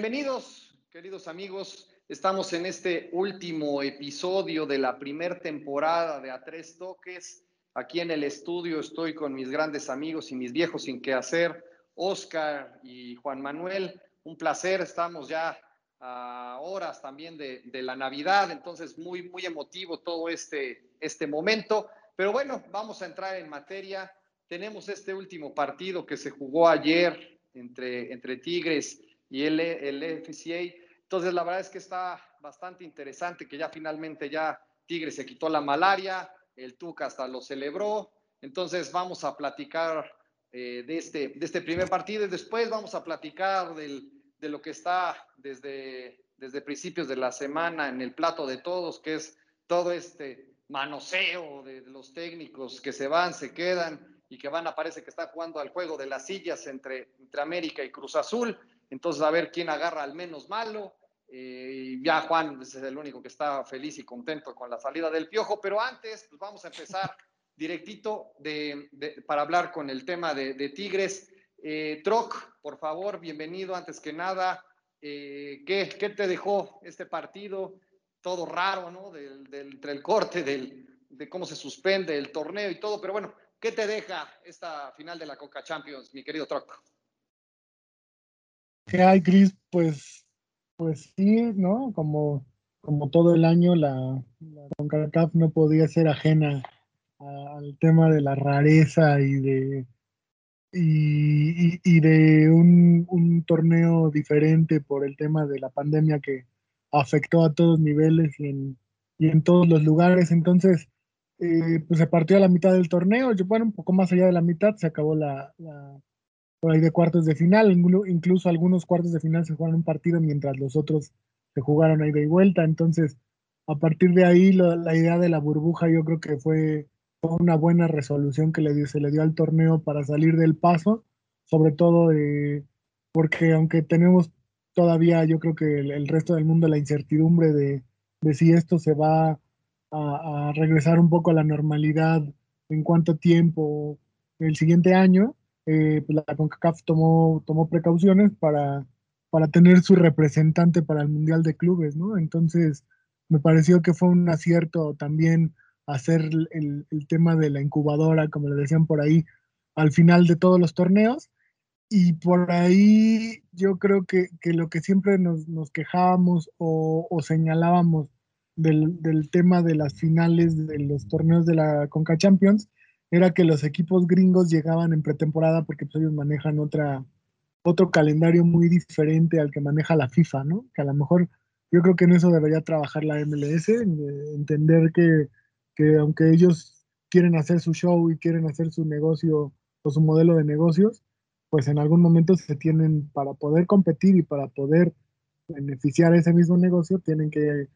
bienvenidos, queridos amigos. Estamos en este último episodio de la primera temporada de A Tres Toques. Aquí en el estudio estoy con mis grandes amigos y mis viejos sin qué hacer, Oscar y Juan Manuel. Un placer, estamos ya a horas también de, de, la Navidad, entonces muy, muy emotivo todo este, este momento. Pero bueno, vamos a entrar en materia. Tenemos este último partido que se jugó ayer entre, entre Tigres y el, el FCA. Entonces, la verdad es que está bastante interesante que ya finalmente ya Tigre se quitó la malaria, el Tuca hasta lo celebró. Entonces, vamos a platicar eh, de, este, de este primer partido y después vamos a platicar del, de lo que está desde, desde principios de la semana en el plato de todos, que es todo este manoseo de, los técnicos que se van, se quedan y que van parece que está jugando al juego de las sillas entre, entre América y Cruz Azul. Entonces, a ver quién agarra al menos malo. Eh, ya Juan es el único que está feliz y contento con la salida del piojo, pero antes, pues vamos a empezar directito de, de, para hablar con el tema de, de Tigres. Eh, Troc, por favor, bienvenido antes que nada. Eh, ¿qué, ¿qué, te dejó este partido? Todo raro, ¿no? Del, del, entre el corte, del, de cómo se suspende el torneo y todo, pero bueno, ¿qué te deja esta final de la Coca Champions, mi querido Troc? ¿Qué hay, Cris? Pues, pues sí, ¿no? Como, como todo el año, la, la CONCACAF no podía ser ajena al tema de la rareza y de, y, de un, torneo diferente por el tema de la pandemia que afectó a todos niveles y en, y en todos los lugares. Entonces, eh, pues se partió a la mitad del torneo. Yo, bueno, un poco más allá de la mitad, se acabó la por ahí de cuartos de final, incluso algunos cuartos de final se jugaron un partido mientras los otros se jugaron ahí de vuelta, entonces a partir de ahí la idea de la burbuja yo creo que fue, una buena resolución que se le dio al torneo para salir del paso, sobre todo porque aunque tenemos todavía yo creo que el, el resto del mundo la incertidumbre de, de si esto se va a, a regresar un poco a la normalidad en cuánto tiempo el siguiente año, eh, pues la CONCACAF tomó, tomó precauciones para, para tener su representante para el Mundial de Clubes, ¿no? Entonces, me pareció que fue un acierto también hacer el, el, tema de la incubadora, como le decían por ahí, al final de todos los torneos. Y por ahí yo creo que, que lo que siempre nos, nos quejábamos o, o señalábamos del, del, tema de las finales de los torneos de la Conca Champions era que los equipos gringos llegaban en pretemporada porque pues, ellos manejan otra, otro calendario muy diferente al que maneja la FIFA, ¿no? Que a lo mejor yo creo que en eso debería trabajar la MLS, entender que, que aunque ellos quieren hacer su show y quieren hacer su negocio o su modelo de negocios, pues en algún momento se tienen, para poder competir y para poder beneficiar ese mismo negocio, tienen que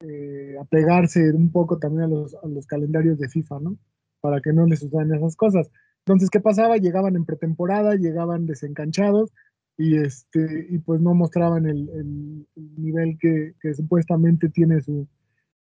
eh, apegarse un poco también a los, a los calendarios de FIFA, ¿no? Para que no les sucedan esas cosas. Entonces, ¿qué pasaba? Llegaban en pretemporada, llegaban desencanchados y, este, y pues no mostraban el, el, el nivel que, supuestamente tiene su,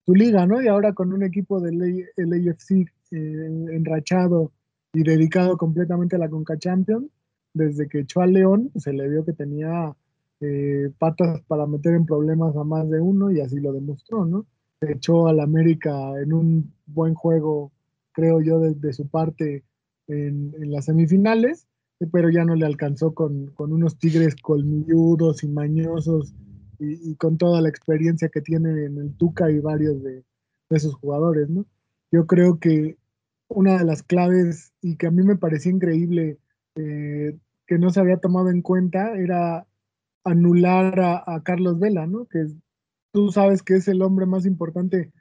su, liga, ¿no? Y ahora con un equipo del AFC eh, enrachado y dedicado completamente a la Conca Champions, desde que echó al León, se le vio que tenía eh, patas para meter en problemas a más de uno y así lo demostró, ¿no? Echó al América en un buen juego creo yo, de, su parte en, las semifinales, pero ya no le alcanzó con, con unos Tigres colmilludos y mañosos y, con toda la experiencia que tiene en el Tuca y varios de, de esos jugadores, ¿no? Yo creo que una de las claves y que a mí me parecía increíble eh, que no se había tomado en cuenta era anular a, a Carlos Vela, ¿no? Que tú sabes que es el hombre más importante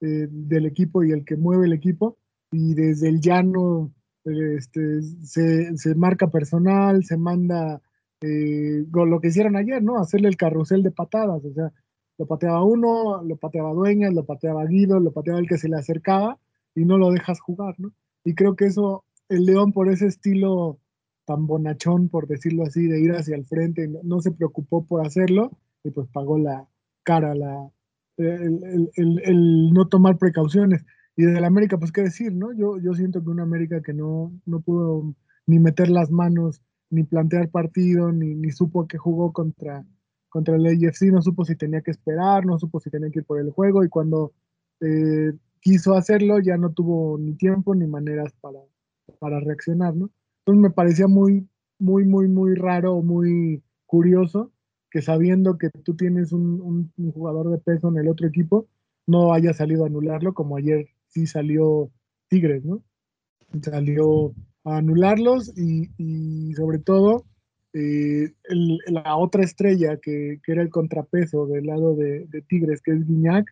eh, del equipo y el que mueve el equipo, y desde el llano este, se, se marca personal, se manda eh, lo que hicieron ayer, ¿no? Hacerle el carrusel de patadas, o sea, lo pateaba uno, lo pateaba Dueñas, lo pateaba Guido, lo pateaba el que se le acercaba y no lo dejas jugar, ¿no? Y creo que eso, el León por ese estilo tan bonachón, por decirlo así, de ir hacia el frente, no, se preocupó por hacerlo y pues pagó la cara, la, el, el, el no tomar precauciones. Y de la América, pues qué decir, ¿no? Yo, yo siento que una América que no, no pudo ni meter las manos, ni plantear partido, ni, ni supo que jugó contra, contra el AFC no supo si tenía que esperar, no supo si tenía que ir por el juego y cuando eh, quiso hacerlo ya no tuvo ni tiempo ni maneras para, para reaccionar, ¿no? Entonces me parecía muy, muy, muy, muy raro, muy curioso que sabiendo que tú tienes un, jugador de peso en el otro equipo, no haya salido a anularlo como ayer sí salió Tigres, ¿no? Salió a anularlos y, sobre todo eh, la otra estrella que, era el contrapeso del lado de, Tigres, que es Guiñac,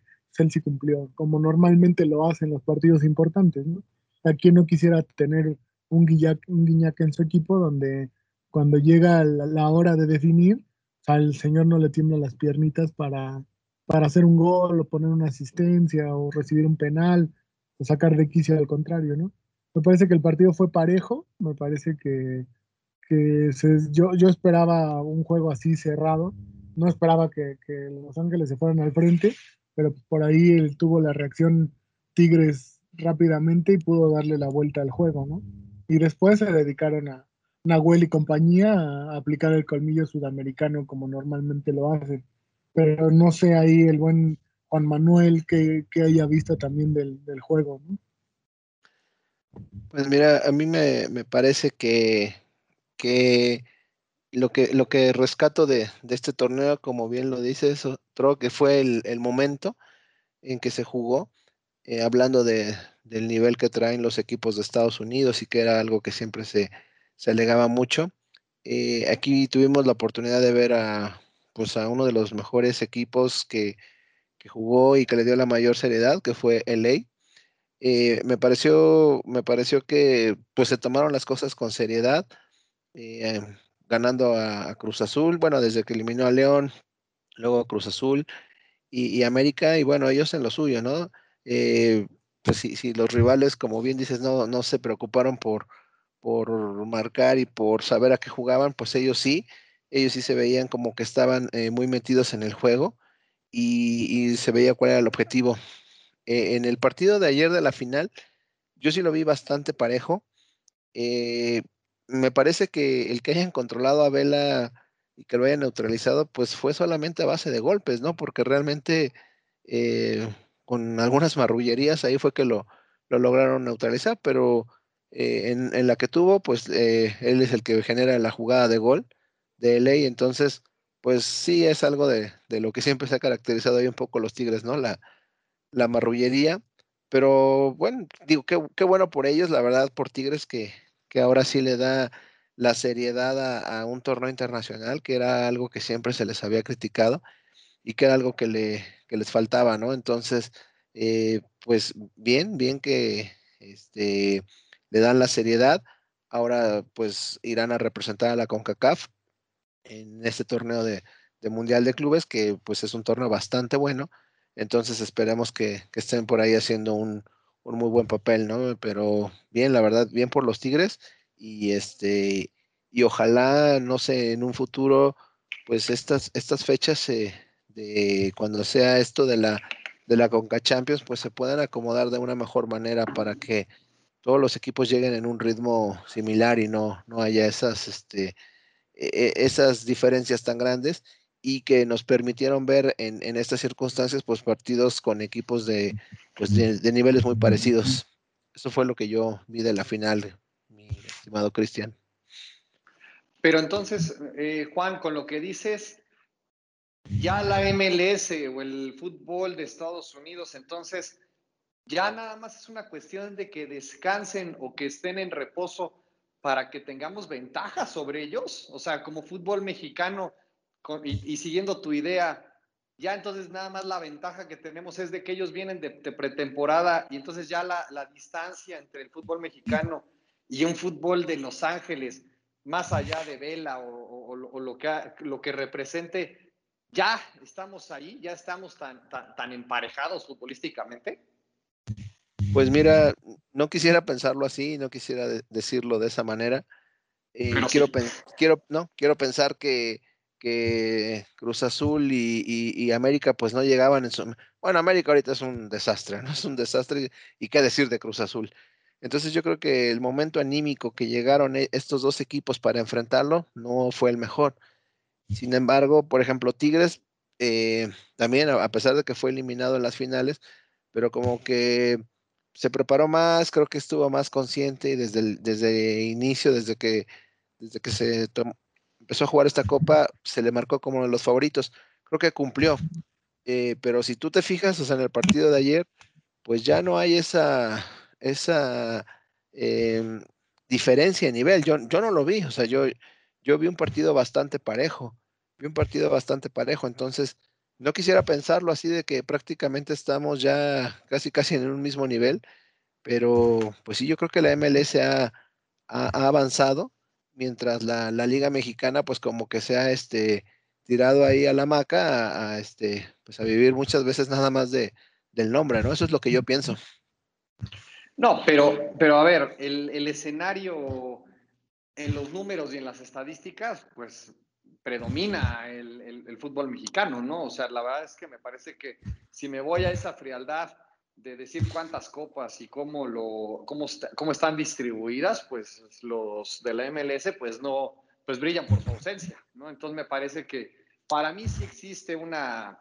sí cumplió, como normalmente lo hacen los partidos importantes, ¿no? A quien no quisiera tener un Guiñac, un Guiñac en su equipo donde cuando llega la, hora de definir, al señor no le tiemblan las piernitas para, para hacer un gol o poner una asistencia o recibir un penal sacar de quicio al contrario, ¿no? Me parece que el partido fue parejo, me parece que, yo, yo esperaba un juego así cerrado, no esperaba que, Los Ángeles se fueran al frente, pero por ahí él tuvo la reacción Tigres rápidamente y pudo darle la vuelta al juego, ¿no? Y después se dedicaron a Nahuel y compañía a aplicar el colmillo sudamericano como normalmente lo hacen. Pero no sé ahí el buen Juan Manuel que, haya visto también del, juego. Pues mira, a mí me, parece que, lo que lo que rescato de, este torneo, como bien lo dices, creo que fue el, momento en que se jugó, eh, hablando de, del nivel que traen los equipos de Estados Unidos y que era algo que siempre se, alegaba mucho. Eh, aquí tuvimos la oportunidad de ver a, pues a uno de los mejores equipos que, que jugó y que le dio la mayor seriedad, que fue LA. Eh, me pareció, me pareció que pues se tomaron las cosas con seriedad, eh, ganando a, Cruz Azul, bueno, desde que eliminó a León, luego a Cruz Azul y, América, y bueno, ellos en lo suyo, ¿no? Eh, pues si, los rivales, como bien dices, no, no se preocuparon por, por marcar y por saber a qué jugaban, pues ellos sí, ellos sí se veían como que estaban muy metidos en el juego y, se veía cuál era el objetivo. Eh, en el partido de ayer de la final, yo sí lo vi bastante parejo. Eh, me parece que el que hayan controlado a Vela y que lo hayan neutralizado, pues fue solamente a base de golpes, ¿no? Porque realmente eh, con algunas marrullerías ahí fue que lo, lograron neutralizar, pero en, la que tuvo, pues él es el que genera la jugada de gol de ley, entonces, pues sí es algo de, de, lo que siempre se ha caracterizado ahí un poco los Tigres, ¿no? La, la marrullería. Pero bueno, digo, qué, qué bueno por ellos, la verdad, por Tigres que, que ahora sí le da la seriedad a, un torneo internacional, que era algo que siempre se les había criticado y que era algo que, le, que les faltaba, ¿no? Entonces, eh, pues bien, bien que este, le dan la seriedad. Ahora pues irán a representar a la CONCACAF en este torneo de, de Mundial de Clubes, que pues es un torneo bastante bueno entonces esperemos que, estén por ahí haciendo un, muy buen papel, ¿no? Pero bien, la verdad, bien por los Tigres. Y este, y ojalá, no sé, en un futuro, pues estas, estas fechas de cuando sea esto de la de la Conca Champions, pues se puedan acomodar de una mejor manera para que todos los equipos lleguen en un ritmo similar y no, no haya esas, este, e, e, esas diferencias tan grandes y que nos permitieron ver en, estas circunstancias pues partidos con equipos de, pues, de, niveles muy parecidos. Eso fue lo que yo vi de la final, mi estimado Cristian. Pero entonces, eh, Juan, con lo que dices, ya la MLS o el fútbol de Estados Unidos, entonces, ya nada más es una cuestión de que descansen o que estén en reposo para que tengamos ventaja sobre ellos. O sea, como fútbol mexicano, y, siguiendo tu idea, ya entonces nada más la ventaja que tenemos es de que ellos vienen de, pretemporada y entonces ya la, distancia entre el fútbol mexicano y un fútbol de Los Ángeles, más allá de Vela o, lo, que, lo que represente, ya estamos ahí, ya estamos tan, tan, emparejados futbolísticamente. Pues mira, no quisiera pensarlo así, no quisiera decirlo de esa manera. Eh, quiero, quiero, no, quiero pensar que que Cruz Azul y, América pues no llegaban en su... Bueno, América ahorita es un desastre, ¿no? Es un desastre y qué decir de Cruz Azul. Entonces yo creo que el momento anímico que llegaron e, estos dos equipos para enfrentarlo no fue el mejor. Sin embargo, por ejemplo, Tigres, eh, también a pesar de que fue eliminado en las finales, pero como que se preparó más, creo que estuvo más consciente desde el desde inicio, desde que, desde que se empezó a jugar esta copa, se le marcó como uno de los favoritos. Creo que cumplió. Eh, pero si tú te fijas, o sea, en el partido de ayer, pues ya no hay esa, esa em, diferencia de nivel. Yo, yo no lo vi, o sea, yo, yo vi un partido bastante parejo, vi un partido bastante parejo, entonces no quisiera pensarlo así de que prácticamente estamos ya casi casi en un mismo nivel, pero pues sí, yo creo que la MLS ha, avanzado, mientras la, Liga Mexicana pues como que se ha este, tirado ahí a la maca a, este, pues a vivir muchas veces nada más de, del nombre, ¿no? Eso es lo que yo pienso. No, pero, pero a ver, el escenario en los números y en las estadísticas, pues predomina el, fútbol mexicano, ¿no? O sea, la verdad es que me parece que si me voy a esa frialdad de decir cuántas copas y cómo, lo, cómo, cómo están distribuidas, pues los de la MLS pues no, pues brillan por su ausencia, ¿no? Entonces me parece que para mí sí existe una,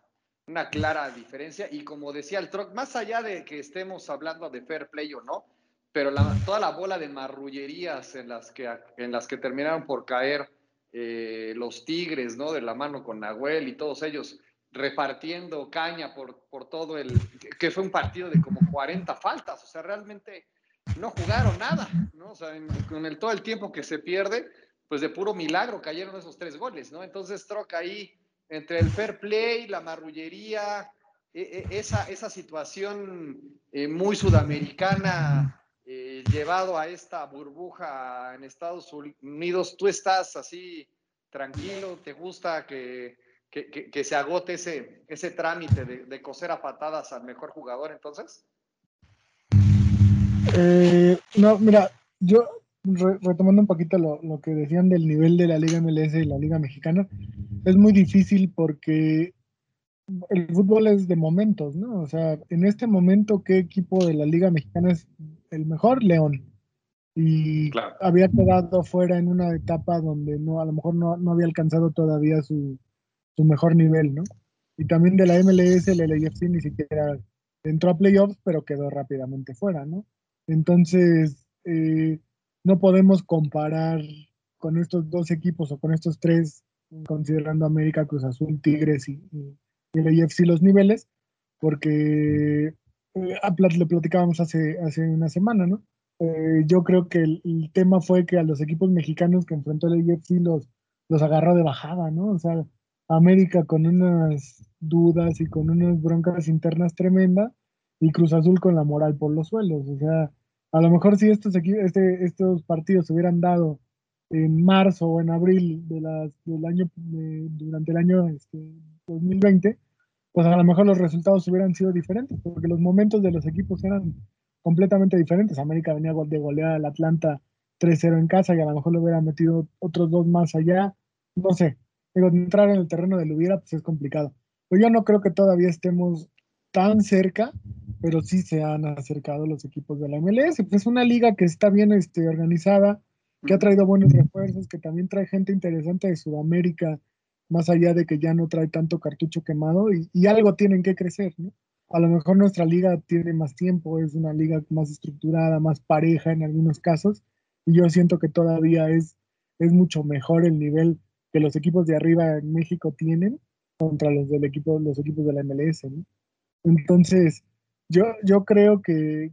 una clara diferencia y como decía el Troc, más allá de que estemos hablando de fair play o no, pero toda la bola de marrullerías en las que, en las que terminaron por caer eh, los Tigres, ¿no? De la mano con Nahuel y todos ellos repartiendo caña por, por todo el, que fue un partido de como 40 faltas, o sea, realmente no jugaron nada, ¿no? O sea, con el, todo el tiempo que se pierde, pues de puro milagro cayeron esos tres goles, ¿no? Entonces troca ahí entre el fair play, la marrullería, e, e, esa, esa situación eh, muy sudamericana eh, llevado a esta burbuja en Estados Unidos, tú estás así tranquilo, te gusta que, que, se agote ese, ese trámite de, coser a patadas al mejor jugador entonces? Eh, no, mira, yo retomando un poquito lo, lo, que decían del nivel de la Liga MLS y la Liga Mexicana, es muy difícil porque el fútbol es de momentos, ¿no? O sea, en este momento, ¿qué equipo de la Liga Mexicana es el mejor? León. Y había quedado fuera en una etapa donde no, a lo mejor no, había alcanzado todavía su, mejor nivel, ¿no? Y también de la MLS, el LAFC ni siquiera entró a playoffs, pero quedó rápidamente fuera, ¿no? Entonces, eh, no podemos comparar con estos dos equipos o con estos tres, considerando América, Cruz Azul, Tigres y el AFC los niveles, porque eh, lo platicábamos hace, hace una semana, ¿no? Eh, yo creo que el, tema fue que a los equipos mexicanos que enfrentó el AFC los, los agarró de bajada, ¿no? O sea, América con unas dudas y con unas broncas internas tremendas y Cruz Azul con la moral por los suelos. O sea, a lo mejor si estos, este, estos partidos se hubieran dado en marzo o en abril de las, del año, durante el año este, 2020, pues a lo mejor los resultados hubieran sido diferentes, porque los momentos de los equipos eran completamente diferentes. América venía de golear al Atlanta 3-0 en casa y a lo mejor le hubiera metido otros dos más allá. No sé, digo, entrar en el terreno del hubiera, pues es complicado. Pero yo no creo que todavía estemos tan cerca, pero sí se han acercado los equipos de la MLS. Pues es una liga que está bien este, organizada, que ha traído buenos refuerzos, que también trae gente interesante de Sudamérica más allá de que ya no trae tanto cartucho quemado y, algo tienen que crecer. A lo mejor nuestra liga tiene más tiempo, es una liga más estructurada, más pareja en algunos casos, y yo siento que todavía es, mucho mejor el nivel que los equipos de arriba en México tienen contra los del equipo, los equipos de la MLS. Entonces, yo, creo que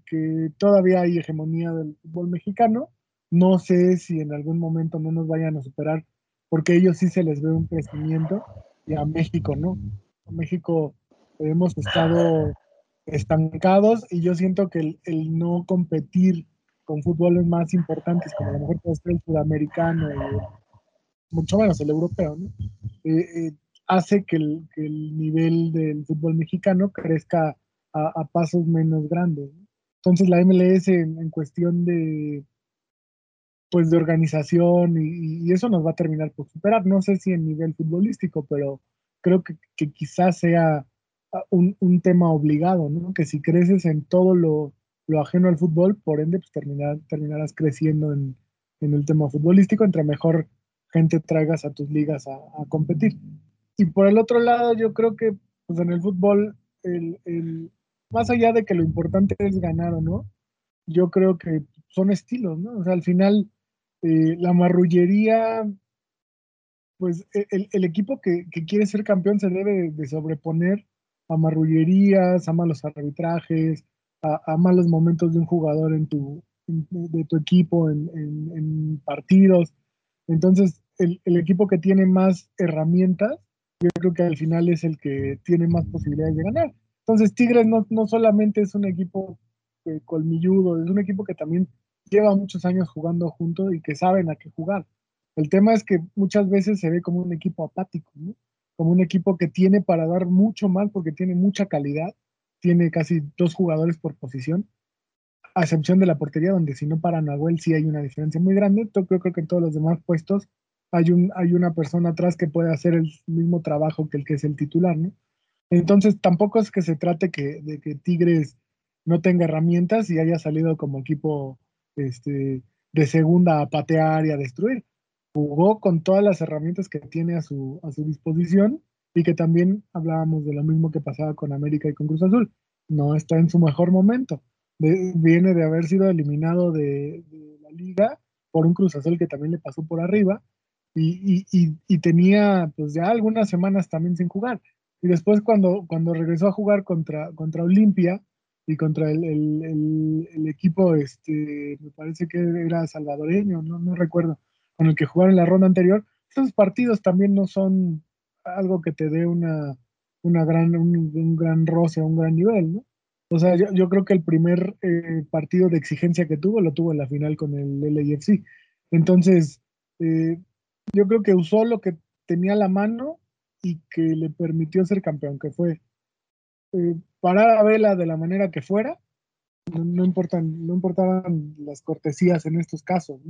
todavía hay hegemonía del fútbol mexicano. No sé si en algún momento no nos vayan a superar porque a ellos sí se les ve un crecimiento y a México no. A México hemos estado estancados y yo siento que el, no competir con fútboles más importantes, como a lo mejor puede ser el sudamericano, mucho menos el europeo, ¿no? Eh, eh, hace que el, nivel del fútbol mexicano crezca a, pasos menos grandes. Entonces la MLS en cuestión de, pues de organización y, eso nos va a terminar por superar. No sé si en nivel futbolístico, pero creo que, quizás sea ah, un, tema obligado, ¿no? Que si creces en todo lo, ajeno al fútbol, por ende, pues terminar, terminarás creciendo en, el tema futbolístico, entre mejor gente traigas a tus ligas a, competir. Y por el otro lado, yo creo que pues en el fútbol, el, más allá de que lo importante es ganar o no, yo creo que son estilos, ¿no? O sea, al final, eh, la marrullería, pues e, el, equipo que, quiere ser campeón se debe de sobreponer a marrullerías, a malos arbitrajes, a, malos momentos de un jugador en tu, de tu equipo en, partidos. Entonces, el, equipo que tiene más herramientas, yo creo que al final es el que tiene más posibilidades de ganar. Entonces, Tigres no, no solamente es un equipo eh, colmilludo, es un equipo que también lleva muchos años jugando juntos y que saben a qué jugar. El tema es que muchas veces se ve como un equipo apático, como un equipo que tiene para dar mucho más porque tiene mucha calidad, tiene casi dos jugadores por posición, a excepción de la portería, donde si no para Nahuel sí hay una diferencia muy grande. Yo creo, que en todos los demás puestos hay, un, hay una persona atrás que puede hacer el mismo trabajo que el que es el titular, ¿no? Entonces tampoco es que se trate de que Tigres no tenga herramientas y haya salido como equipo este, de segunda a patear y a destruir. Jugó con todas las herramientas que tiene a su, a su disposición y que también hablábamos de lo mismo que pasaba con América y con Cruz Azul. No está en su mejor momento. viene de haber sido eliminado de, la liga por un Cruz Azul que también le pasó por arriba y, y, tenía pues ya algunas semanas también sin jugar. Y después cuando, cuando regresó a jugar contra, contra Olimpia y contra el, equipo, este, me parece que era salvadoreño, no, no recuerdo, con el que jugaron la ronda anterior, esos partidos también no son algo que te dé una, una gran, un, gran roce, un gran nivel, ¿no? O sea, yo, yo creo que el primer eh, partido de exigencia que tuvo lo tuvo en la final con el LAFC. Entonces, eh, yo creo que usó lo que tenía a la mano y que le permitió ser campeón, que fue eh, parar a Vela de la manera que fuera. No, importan, no importaban las cortesías en estos casos.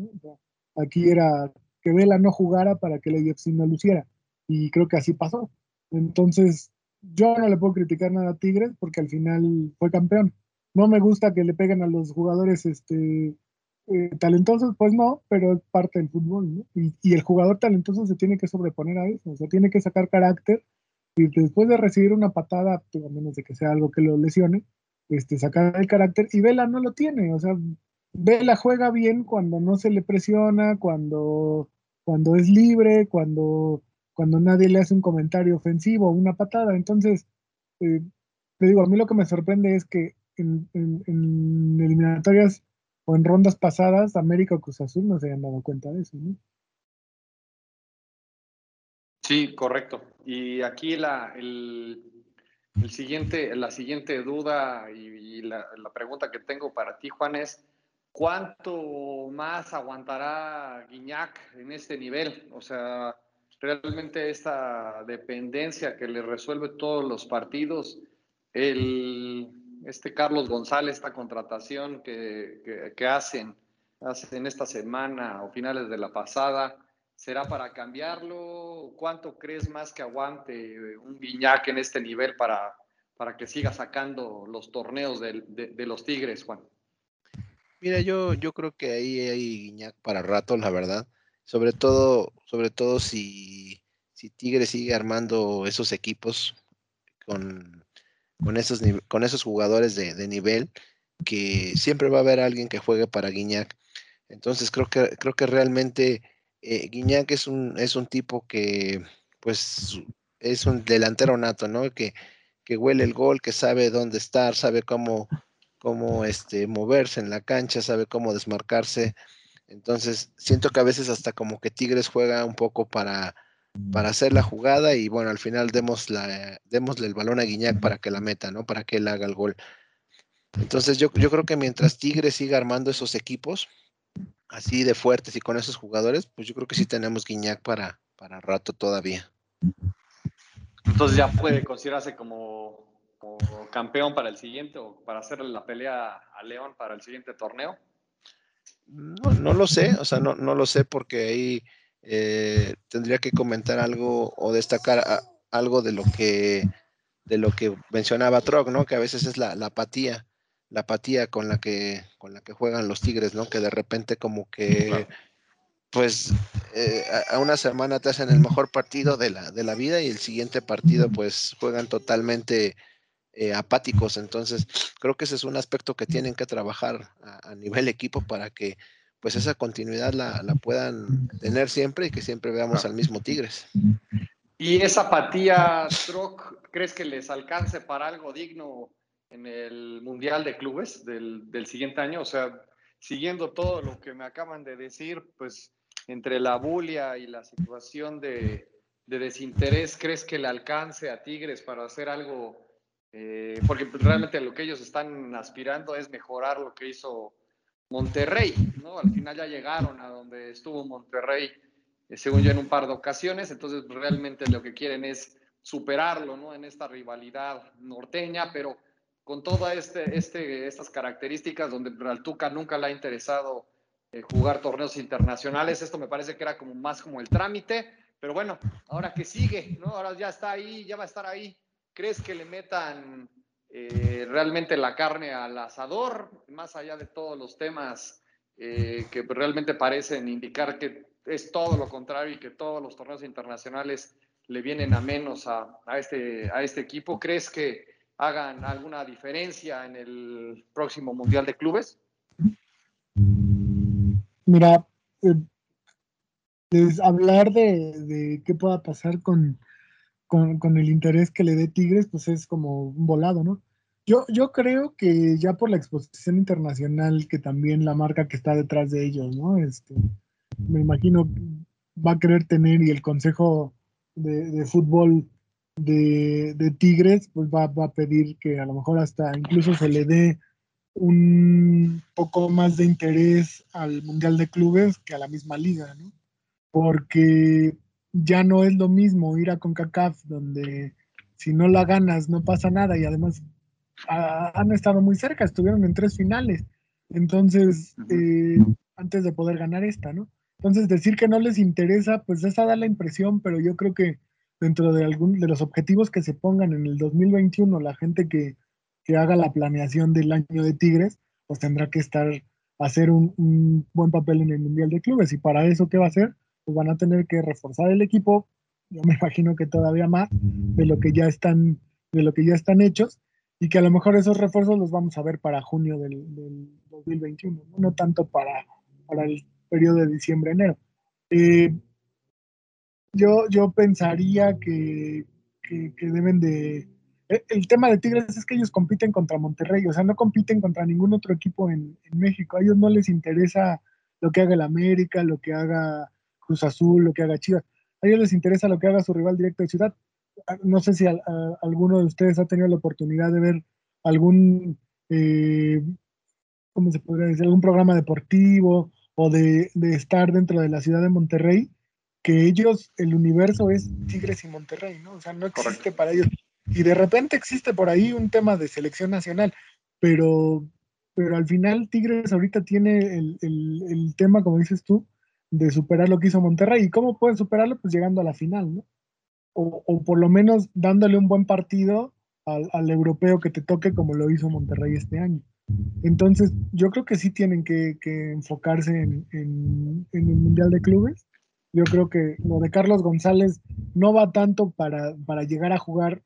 aquí era que Vela no jugara para que el AFC no luciera y creo que así pasó. Entonces, yo no le puedo criticar nada a Tigres porque al final fue campeón. No me gusta que le peguen a los jugadores este, eh, talentosos, pues no, pero es parte del fútbol, ¿no? Y, y, el jugador talentoso se tiene que sobreponer a eso, o sea, tiene que sacar carácter y después de recibir una patada, a menos de que sea algo que lo lesione, este, sacar el carácter y Vela no lo tiene, o sea, Vela juega bien cuando no se le presiona, cuando, cuando es libre, cuando cuando nadie le hace un comentario ofensivo o una patada. Entonces, eh, te digo, a mí lo que me sorprende es que en, eliminatorias o en rondas pasadas, América o Cruz Azul no se hayan dado cuenta de eso, ¿no? Sí, correcto. Y aquí la, el, siguiente, la siguiente duda y, la, pregunta que tengo para ti, Juan, es ¿cuánto más aguantará Guiñac en este nivel? O sea, realmente esta dependencia que le resuelve todos los partidos, el, este Carlos González, esta contratación que, que, hacen, hacen esta semana o finales de la pasada, ¿será para cambiarlo? ¿Cuánto crees más que aguante un Guiñac en este nivel para, para que siga sacando los torneos de, los Tigres, Juan? Mira, yo, yo creo que ahí hay Guiñac para rato, la verdad sobre todo, sobre todo si, si Tigre sigue armando esos equipos con, con, esos, con esos jugadores de, nivel, que siempre va a haber alguien que juegue para Guiñac. Entonces creo que, creo que realmente eh, Guiñac es un, es un tipo que pues es un delantero nato, ¿no? Que, que huele el gol, que sabe dónde estar, sabe cómo, cómo este, moverse en la cancha, sabe cómo desmarcarse. Entonces, siento que a veces hasta como que Tigres juega un poco para, para hacer la jugada y bueno, al final demos la, démosle el balón a Guiñac para que la meta, ¿no? Para que él haga el gol. Entonces, yo, yo creo que mientras Tigres siga armando esos equipos así de fuertes y con esos jugadores, pues yo creo que sí tenemos Guiñac para, para rato todavía. Entonces ya puede considerarse como, como campeón para el siguiente o para hacerle la pelea a León para el siguiente torneo. No, no lo sé, o sea, no, no lo sé porque ahí eh, tendría que comentar algo o destacar algo de lo que de lo que mencionaba Trog, ¿no? Que a veces es la, apatía, la apatía con la que con la que juegan los Tigres, ¿no? Que de repente como que pues eh, a una semana te hacen el mejor partido de la, de la vida y el siguiente partido pues juegan totalmente eh, apáticos. Entonces, creo que ese es un aspecto que tienen que trabajar a, nivel equipo para que pues esa continuidad la, puedan tener siempre y que siempre veamos al mismo Tigres. ¿Y esa apatía, Troc, crees que les alcance para algo digno en el Mundial de Clubes del, del siguiente año? O sea, siguiendo todo lo que me acaban de decir, pues entre la bulia y la situación de, desinterés, ¿crees que le alcance a Tigres para hacer algo? Eh, porque realmente lo que ellos están aspirando es mejorar lo que hizo Monterrey, ¿no? Al final ya llegaron a donde estuvo Monterrey, eh, según yo, en un par de ocasiones, entonces realmente lo que quieren es superarlo, ¿no? En esta rivalidad norteña, pero con todas este, este, estas características donde al Tuca nunca le ha interesado eh, jugar torneos internacionales. Esto me parece que era como más como el trámite, pero bueno, ahora que sigue, ¿no? Ahora ya está ahí, ya va a estar ahí. ¿Crees que le metan eh, realmente la carne al asador, más allá de todos los temas eh, que realmente parecen indicar que es todo lo contrario y que todos los torneos internacionales le vienen a menos a, a, este, a este equipo? ¿Crees que hagan alguna diferencia en el próximo Mundial de Clubes? Mira, eh, hablar de, qué pueda pasar con, con, el interés que le dé Tigres, pues es como un volado, ¿no? Yo, yo creo que ya por la exposición internacional, que también la marca que está detrás de ellos, ¿no? Este, me imagino va a querer tener y el Consejo de, Fútbol de, de, Tigres, pues va, va a pedir que a lo mejor hasta incluso se le dé un poco más de interés al Mundial de Clubes que a la misma liga, ¿no? Porque ya no es lo mismo ir a CONCACAF, donde si no la ganas no pasa nada y además han estado muy cerca, estuvieron en tres finales, entonces, eh, antes de poder ganar esta, ¿no? Entonces, decir que no les interesa, pues esa da la impresión, pero yo creo que dentro de, algún, de los objetivos que se pongan en el 2021, la gente que, que haga la planeación del año de Tigres, pues tendrá que estar, hacer un, buen papel en el Mundial de Clubes. Y para eso, ¿qué va a hacer? Pues van a tener que reforzar el equipo, yo me imagino que todavía más, de lo que ya están, de lo que ya están hechos, y que a lo mejor esos refuerzos los vamos a ver para junio del, 2021, ¿no? tanto para, para el periodo de diciembre-enero. Eh, yo, yo pensaría que, que deben de, eh, el tema de Tigres es que ellos compiten contra Monterrey, o sea, no compiten contra ningún otro equipo en, México. A ellos no les interesa lo que haga el América, lo que haga Cruz Azul, lo que haga Chivas. A ellos les interesa lo que haga su rival directo de ciudad. Ah, no sé si alguno de ustedes ha tenido la oportunidad de ver algún, eh, ¿cómo se podría decir? Algún programa deportivo o de, estar dentro de la ciudad de Monterrey, que ellos, el universo es Tigres y Monterrey, ¿no? O sea, no existe para ellos y de repente existe por ahí un tema de selección nacional, pero, pero al final Tigres ahorita tiene el, tema, como dices tú, de superar lo que hizo Monterrey. ¿Y cómo pueden superarlo? Pues llegando a la final, ¿no? O, por lo menos dándole un buen partido al, europeo que te toque como lo hizo Monterrey este año. Entonces, yo creo que sí tienen que, enfocarse en, en, el Mundial de Clubes. Yo creo que lo de Carlos González no va tanto para, para llegar a jugar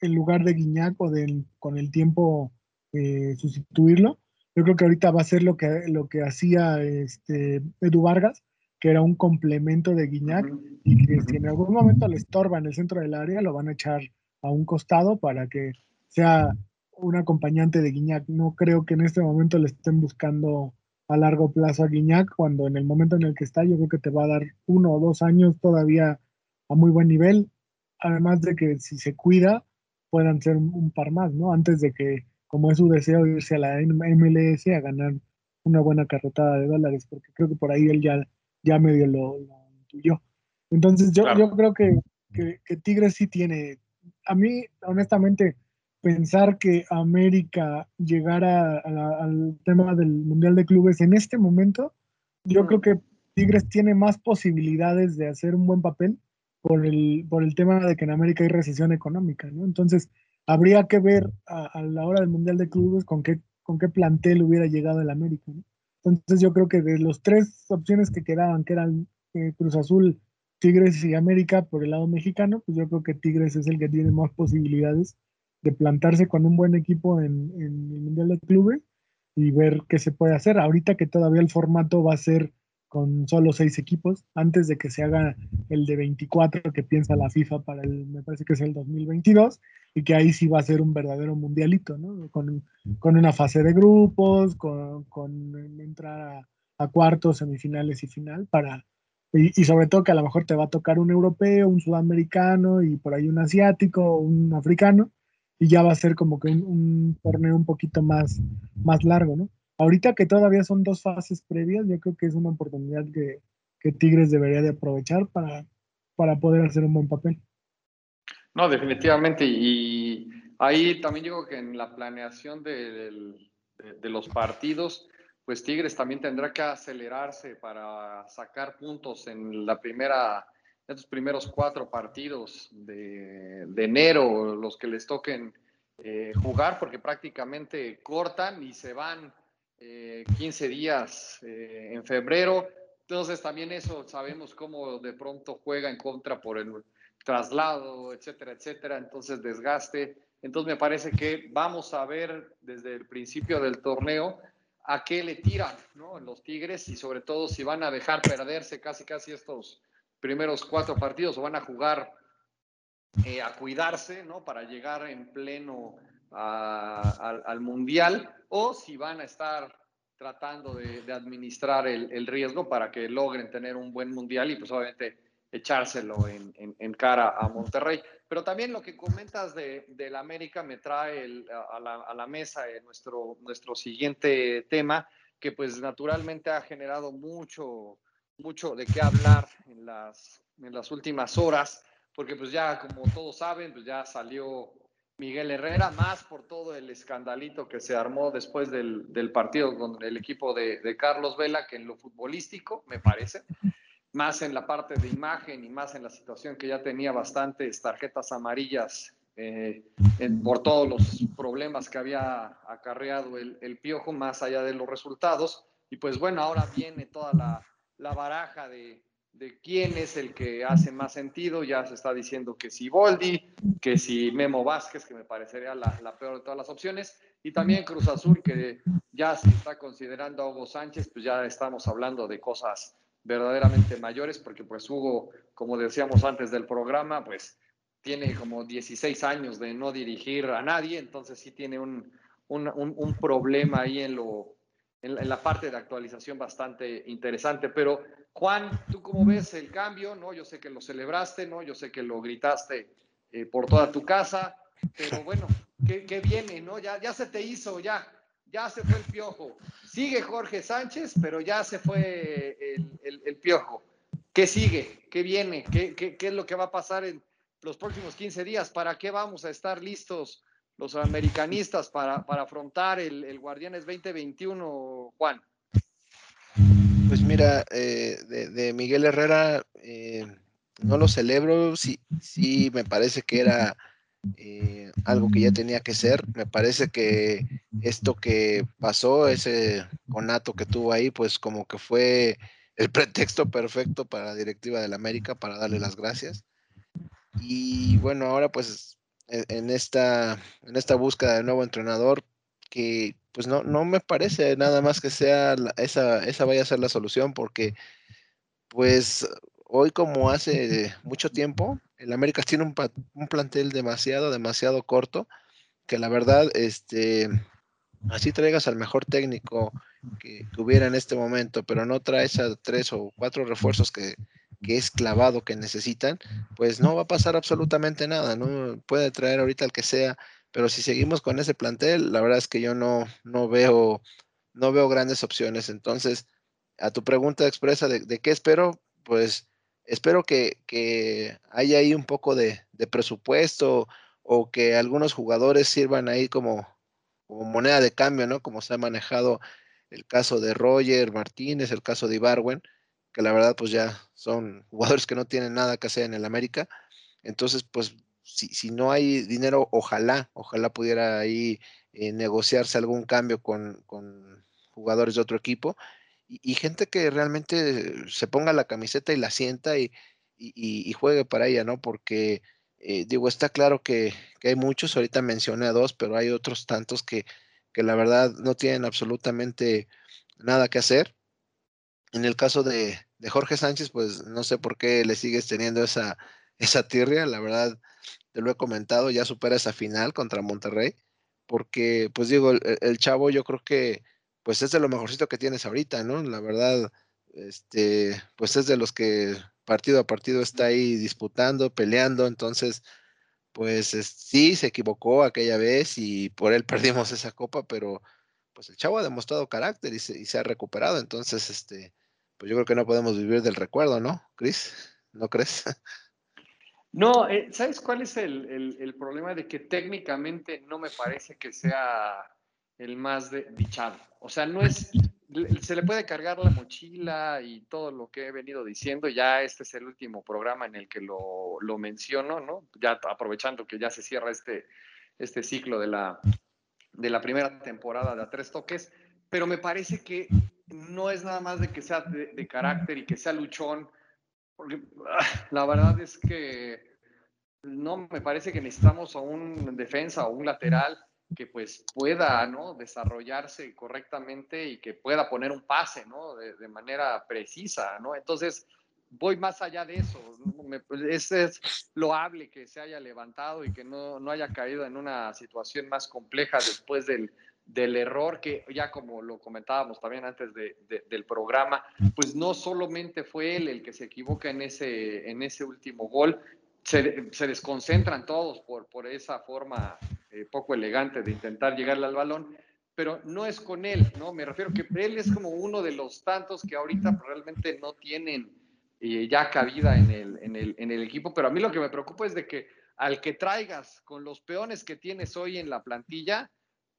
en lugar de Guiñac o de con el tiempo eh, sustituirlo. Yo creo que ahorita va a ser lo que, lo que hacía este Edu Vargas, que era un complemento de Guiñac, y que si en algún momento le estorba en el centro del área, lo van a echar a un costado para que sea un acompañante de Guiñac. No creo que en este momento le estén buscando a largo plazo a Guiñac, cuando en el momento en el que está, yo creo que te va a dar uno o dos años todavía a muy buen nivel. Además de que si se cuida, puedan ser un, par más, ¿no? Antes de que, como es su deseo, irse a la MLS a ganar una buena carretada de dólares, porque creo que por ahí él ya, ya medio lo, intuyó. Entonces yo, yo creo que, que, Tigres sí tiene, a mí honestamente, pensar que América llegara al tema del Mundial de Clubes en este momento, yo creo que Tigres tiene más posibilidades de hacer un buen papel por el, por el tema de que en América hay recesión económica, ¿no? Entonces, habría que ver a, la hora del Mundial de Clubes con qué, con qué plantel hubiera llegado el América, ¿no? Entonces yo creo que de los tres opciones que quedaban, que eran eh, Cruz Azul, Tigres y América por el lado mexicano, pues yo creo que Tigres es el que tiene más posibilidades de plantarse con un buen equipo en, el Mundial de Clubes y ver qué se puede hacer. Ahorita que todavía el formato va a ser con solo seis equipos, antes de que se haga el de 24 que piensa la FIFA para el, me parece que es el 2022, y que ahí sí va a ser un verdadero mundialito, ¿no? Con, con una fase de grupos, con, con entrar a, a, cuartos, semifinales y final, para, y, y, sobre todo que a lo mejor te va a tocar un europeo, un sudamericano, y por ahí un asiático, un africano, y ya va a ser como que un, torneo un poquito más, más largo, ¿no? ahorita que todavía son dos fases previas, yo creo que es una oportunidad que, Tigres debería de aprovechar para, para poder hacer un buen papel. No, definitivamente. Y ahí también digo que en la planeación de, de, los partidos, pues Tigres también tendrá que acelerarse para sacar puntos en la primera, estos primeros cuatro partidos de, enero, los que les toquen eh, jugar, porque prácticamente cortan y se van 15 eh, días eh, en febrero. Entonces también eso sabemos cómo de pronto juega en contra por el traslado, etcétera, etcétera. Entonces desgaste. Entonces me parece que vamos a ver desde el principio del torneo a qué le tiran los Tigres y sobre todo si van a dejar perderse casi casi estos primeros cuatro partidos o van a jugar eh, a cuidarse ¿no? para llegar en pleno al Mundial o si van a estar tratando de, administrar el, riesgo para que logren tener un buen Mundial y pues obviamente echárselo en, cara a Monterrey. Pero también lo que comentas de, la América me trae a, la, mesa nuestro, nuestro siguiente tema, que pues naturalmente ha generado mucho, mucho de qué hablar en las, en las últimas horas, porque pues ya como todos saben, pues ya salió Miguel Herrera, más por todo el escandalito que se armó después del, del partido con el equipo de, Carlos Vela, que en lo futbolístico, me parece, más en la parte de imagen y más en la situación que ya tenía bastantes tarjetas amarillas eh, por todos los problemas que había acarreado el, el, piojo, más allá de los resultados. Y pues bueno, ahora viene toda la, la baraja de, de quién es el que hace más sentido. Ya se está diciendo que si Boldi, que si Memo Vázquez, que me parecería la, peor de todas las opciones, y también Cruz Azul, que ya se está considerando a Hugo Sánchez, pues ya estamos hablando de cosas verdaderamente mayores, porque pues Hugo, como decíamos antes del programa, pues tiene como 16 años de no dirigir a nadie, entonces sí tiene un, un, un, problema ahí en, lo, en, en la parte de actualización bastante interesante, pero Juan, ¿tú cómo ves el cambio? ¿No? Yo sé que lo celebraste, ¿no? Yo sé que lo gritaste eh, por toda tu casa, pero bueno, ¿qué, viene, no? Ya, ya se te hizo, ya, ya se fue el piojo. Sigue Jorge Sánchez, pero ya se fue el, piojo. ¿Qué sigue? ¿Qué viene? ¿Qué, ¿Qué, qué, es lo que va a pasar en los próximos 15 días? ¿Para qué vamos a estar listos los americanistas para, para afrontar el, el Guardianes 2021, Juan? Pues mira, eh, de, Miguel Herrera eh, no lo celebro, sí, sí me parece que era eh, algo que ya tenía que ser. Me parece que esto que pasó, ese conato que tuvo ahí, pues como que fue el pretexto perfecto para la directiva del América para darle las gracias. Y bueno, ahora pues en esta, en esta búsqueda de nuevo entrenador, que pues no, no me parece nada más que sea esa, esa vaya a ser la solución, porque pues hoy como hace mucho tiempo, el América tiene un, un, plantel demasiado, demasiado corto, que la verdad, este, así traigas al mejor técnico que, hubiera en este momento, pero no traes a tres o cuatro refuerzos que, que es clavado que necesitan, pues no va a pasar absolutamente nada, ¿no? Puede traer ahorita el que sea, pero si seguimos con ese plantel, la verdad es que yo no, no, veo, no veo grandes opciones. Entonces, a tu pregunta expresa de, qué espero, pues espero que, que haya ahí un poco de, presupuesto o que algunos jugadores sirvan ahí como, como moneda de cambio, ¿no? Como se ha manejado el caso de Roger Martínez, el caso de Ibarwen, que la verdad pues ya son jugadores que no tienen nada que hacer en el América. Entonces, pues si, no hay dinero, ojalá, ojalá pudiera ahí eh, negociarse algún cambio con, jugadores de otro equipo y, gente que realmente se ponga la camiseta y la sienta y, y, juegue para ella, ¿no? Porque, eh, digo, está claro que, hay muchos, ahorita mencioné a dos, pero hay otros tantos que, que la verdad no tienen absolutamente nada que hacer. En el caso de, Jorge Sánchez, pues no sé por qué le sigues teniendo esa, esa tirria, la verdad, te lo he comentado, ya supera esa final contra Monterrey, porque, pues digo, el chavo yo creo que pues es de lo mejorcito que tienes ahorita, ¿no? La verdad, este, pues es de los que partido a partido está ahí disputando, peleando, entonces, pues sí, se equivocó aquella vez y por él perdimos esa copa, pero pues el chavo ha demostrado carácter y se, ha recuperado, entonces, este, pues yo creo que no podemos vivir del recuerdo, ¿no, Cris? ¿No crees? No, eh, ¿sabes cuál es el, problema? De que técnicamente no me parece que sea el más dichado. O sea, no es, se le puede cargar la mochila y todo lo que he venido diciendo. Ya este es el último programa en el que lo, menciono, ¿no? Ya aprovechando que ya se cierra este, este ciclo de la, de la primera temporada de A Tres Toques, pero me parece que no es nada más de que sea de, de carácter y que sea luchón, porque ah, la verdad es que no me parece que necesitamos a un defensa o un lateral que pues pueda ¿no? desarrollarse correctamente y que pueda poner un pase ¿no? de, manera precisa. ¿no? Entonces, voy más allá de eso. Pues, es loable que se haya levantado y que no, no, haya caído en una situación más compleja después del, del error que ya como lo comentábamos también antes de, del programa, pues no solamente fue él el que se equivoca en ese, en ese último gol, se, se desconcentran todos por, por esa forma eh, poco elegante de intentar llegarle al balón, pero no es con él, ¿no? Me refiero que él es como uno de los tantos que ahorita realmente no tienen eh, ya cabida en el, en, el, en el equipo, pero a mí lo que me preocupa es de que al que traigas con los peones que tienes hoy en la plantilla,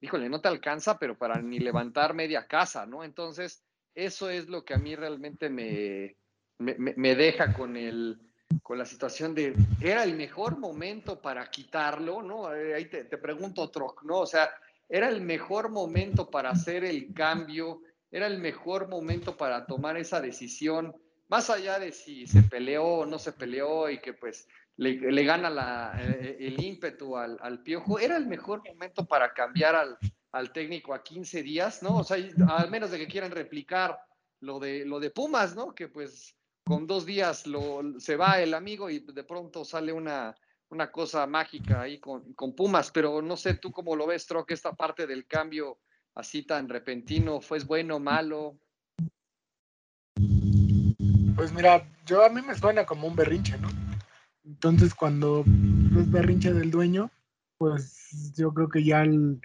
híjole, no te alcanza, pero para ni levantar media casa, ¿no? Entonces, eso es lo que a mí realmente me, me, me deja con el, con la situación de, era el mejor momento para quitarlo, ¿no? Eh, ahí te, pregunto otro, ¿no? O sea, era el mejor momento para hacer el cambio, era el mejor momento para tomar esa decisión, más allá de si se peleó o no se peleó y que pues le, gana la, eh, el ímpetu al, piojo, era el mejor momento para cambiar al, técnico a 15 días, ¿no? O sea, al menos de que quieran replicar lo de, lo de Pumas, ¿no? Que pues con dos días se va el amigo y de pronto sale una, una cosa mágica ahí con, con, Pumas, pero no sé tú cómo lo ves, que esta parte del cambio así tan repentino, ¿fue bueno, malo? Pues mira, yo a mí me suena como un berrinche, ¿no? Entonces cuando es berrinche del dueño, pues yo creo que ya el,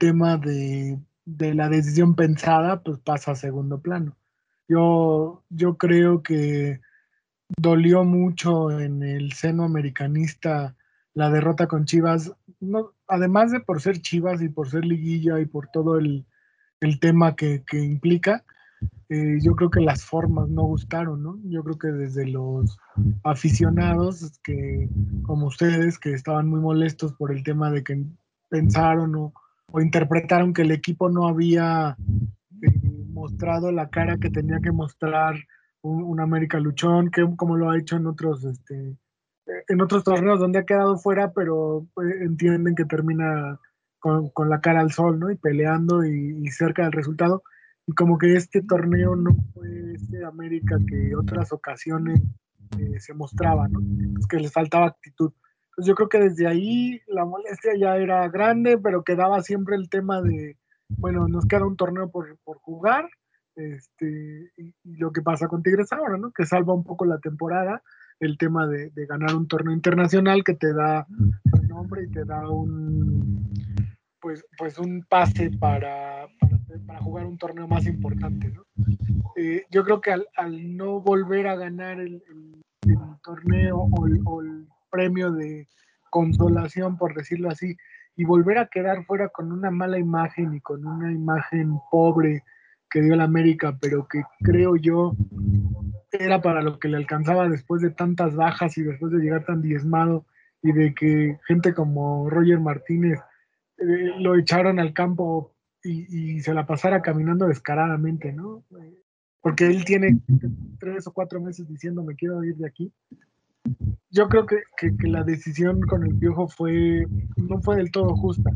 tema de, la decisión pensada, pues pasa a segundo plano. Yo, yo creo que dolió mucho en el seno americanista la derrota con Chivas, además de por ser Chivas y por ser liguilla y por todo el, tema que, implica, eh, yo creo que las formas no gustaron, ¿no? Yo creo que desde los aficionados, que como ustedes, que estaban muy molestos por el tema de que pensaron o, o interpretaron que el equipo no había mostrado la cara que tenía que mostrar un, América luchón, que como lo ha hecho en otros, este, en otros torneos donde ha quedado fuera, pero pues, entienden que termina con, la cara al sol, ¿no? Y peleando y, cerca del resultado. Y como que este torneo no fue este América que otras ocasiones eh, se mostraba, ¿no? Es que les faltaba actitud. Entonces yo creo que desde ahí la molestia ya era grande, pero quedaba siempre el tema de, bueno, nos queda un torneo por, jugar, este, y, lo que pasa con Tigres ahora, ¿no? Que salva un poco la temporada, el tema de, ganar un torneo internacional que te da un nombre y te da un, pues, pues un pase para, para, jugar un torneo más importante, ¿no? Eh, yo creo que al, no volver a ganar el, torneo o el premio de consolación, por decirlo así, y volver a quedar fuera con una mala imagen y con una imagen pobre que dio la América, pero que creo yo era para lo que le alcanzaba después de tantas bajas y después de llegar tan diezmado y de que gente como Roger Martínez eh, lo echaron al campo y, se la pasara caminando descaradamente, ¿no? Porque él tiene tres o cuatro meses diciendo me quiero ir de aquí. Yo creo que, la decisión con el Piojo fue, no fue del todo justa.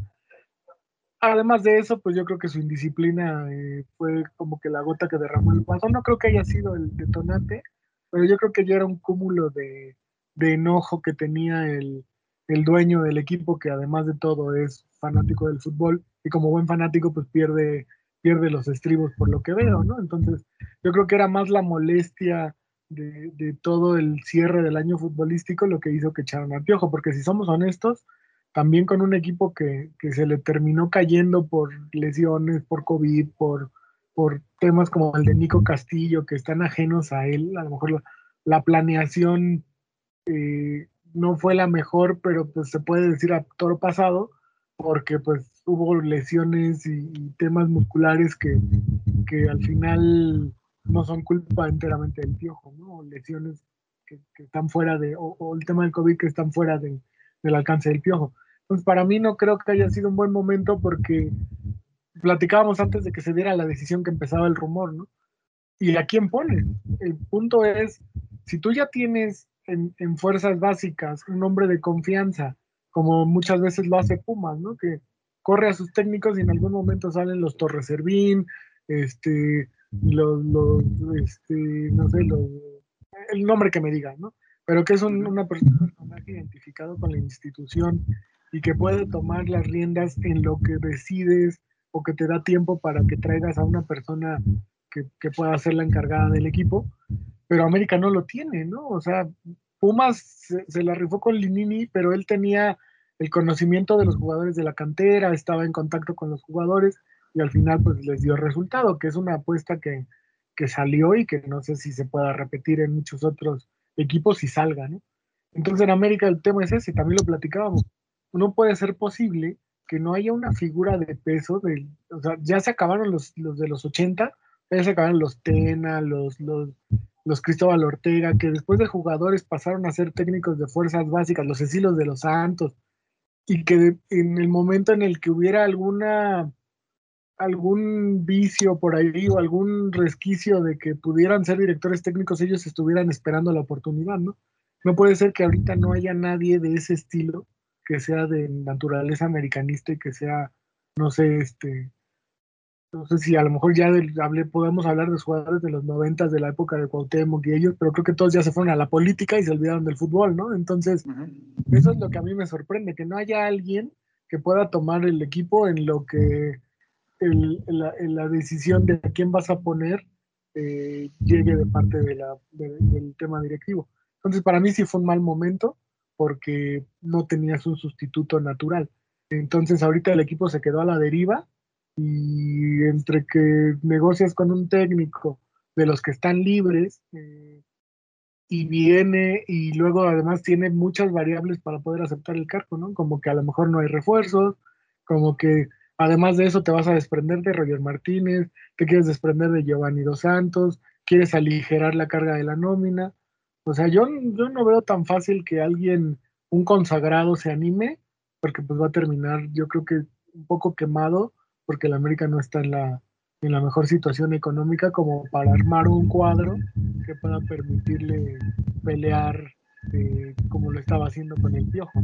Además de eso, pues yo creo que su indisciplina eh, fue como que la gota que derramó el vaso. No creo que haya sido el detonante, pero yo creo que ya era un cúmulo de, de enojo que tenía el, el dueño del equipo, que además de todo es fanático del fútbol y como buen fanático pues pierde, pierde los estribos por lo que veo, ¿no? Entonces yo creo que era más la molestia de, todo el cierre del año futbolístico lo que hizo que echaran al piojo, porque si somos honestos, también con un equipo que, que se le terminó cayendo por lesiones, por COVID, por, por temas como el de Nico Castillo, que están ajenos a él, a lo mejor la, la planeación eh, no fue la mejor, pero pues se puede decir a toro pasado, porque pues hubo lesiones y, temas musculares que, que, al final no son culpa enteramente del piojo, ¿no? lesiones que, están fuera de, o, el tema del COVID que están fuera de, del alcance del piojo. Entonces, para mí no creo que haya sido un buen momento porque platicábamos antes de que se diera la decisión que empezaba el rumor, ¿no? ¿Y a quién pone? El punto es, si tú ya tienes en, fuerzas básicas, un hombre de confianza, como muchas veces lo hace Pumas, ¿no? Que corre a sus técnicos y en algún momento salen los Torres Servín, este, los, los este, no sé, los, el nombre que me digan, ¿no? Pero que es una persona, un personaje identificado con la institución y que puede tomar las riendas en lo que decides o que te da tiempo para que traigas a una persona que, que pueda ser la encargada del equipo pero América no lo tiene, ¿no? O sea, Pumas se, la rifó con Linini, pero él tenía el conocimiento de los jugadores de la cantera, estaba en contacto con los jugadores y al final pues les dio resultado, que es una apuesta que, que salió y que no sé si se pueda repetir en muchos otros equipos y salga, ¿no? Entonces en América el tema es ese, también lo platicábamos. No puede ser posible que no haya una figura de peso, de, o sea, ya se acabaron los, los de los 80, ya se acabaron los Tena, los, los los Cristóbal Ortega, que después de jugadores pasaron a ser técnicos de fuerzas básicas, los Cecilos de los Santos, y que en el momento en el que hubiera alguna algún vicio por ahí o algún resquicio de que pudieran ser directores técnicos, ellos estuvieran esperando la oportunidad, ¿no? No puede ser que ahorita no haya nadie de ese estilo que sea de naturaleza americanista y que sea, no sé, este, no sé si a lo mejor ya hablé, podemos hablar de jugadores de los noventas de la época de Cuauhtémoc y ellos, pero creo que todos ya se fueron a la política y se olvidaron del fútbol, ¿no? Entonces, eso es lo que a mí me sorprende, que no haya alguien que pueda tomar el equipo en lo que la, decisión de quién vas a poner eh, llegue de parte de la, del tema directivo. Entonces, para mí sí fue un mal momento porque no tenías un sustituto natural. Entonces, ahorita el equipo se quedó a la deriva y entre que negocias con un técnico de los que están libres eh, y viene y luego además tiene muchas variables para poder aceptar el cargo, ¿no? Como que a lo mejor no hay refuerzos, como que además de eso te vas a desprender de Roger Martínez, te quieres desprender de Giovanni Dos Santos, quieres aligerar la carga de la nómina. O sea, yo, yo no veo tan fácil que alguien, un consagrado, se anime, porque pues va a terminar, yo creo que un poco quemado porque el América no está en la, en la mejor situación económica como para armar un cuadro que pueda permitirle pelear eh, como lo estaba haciendo con el Piojo.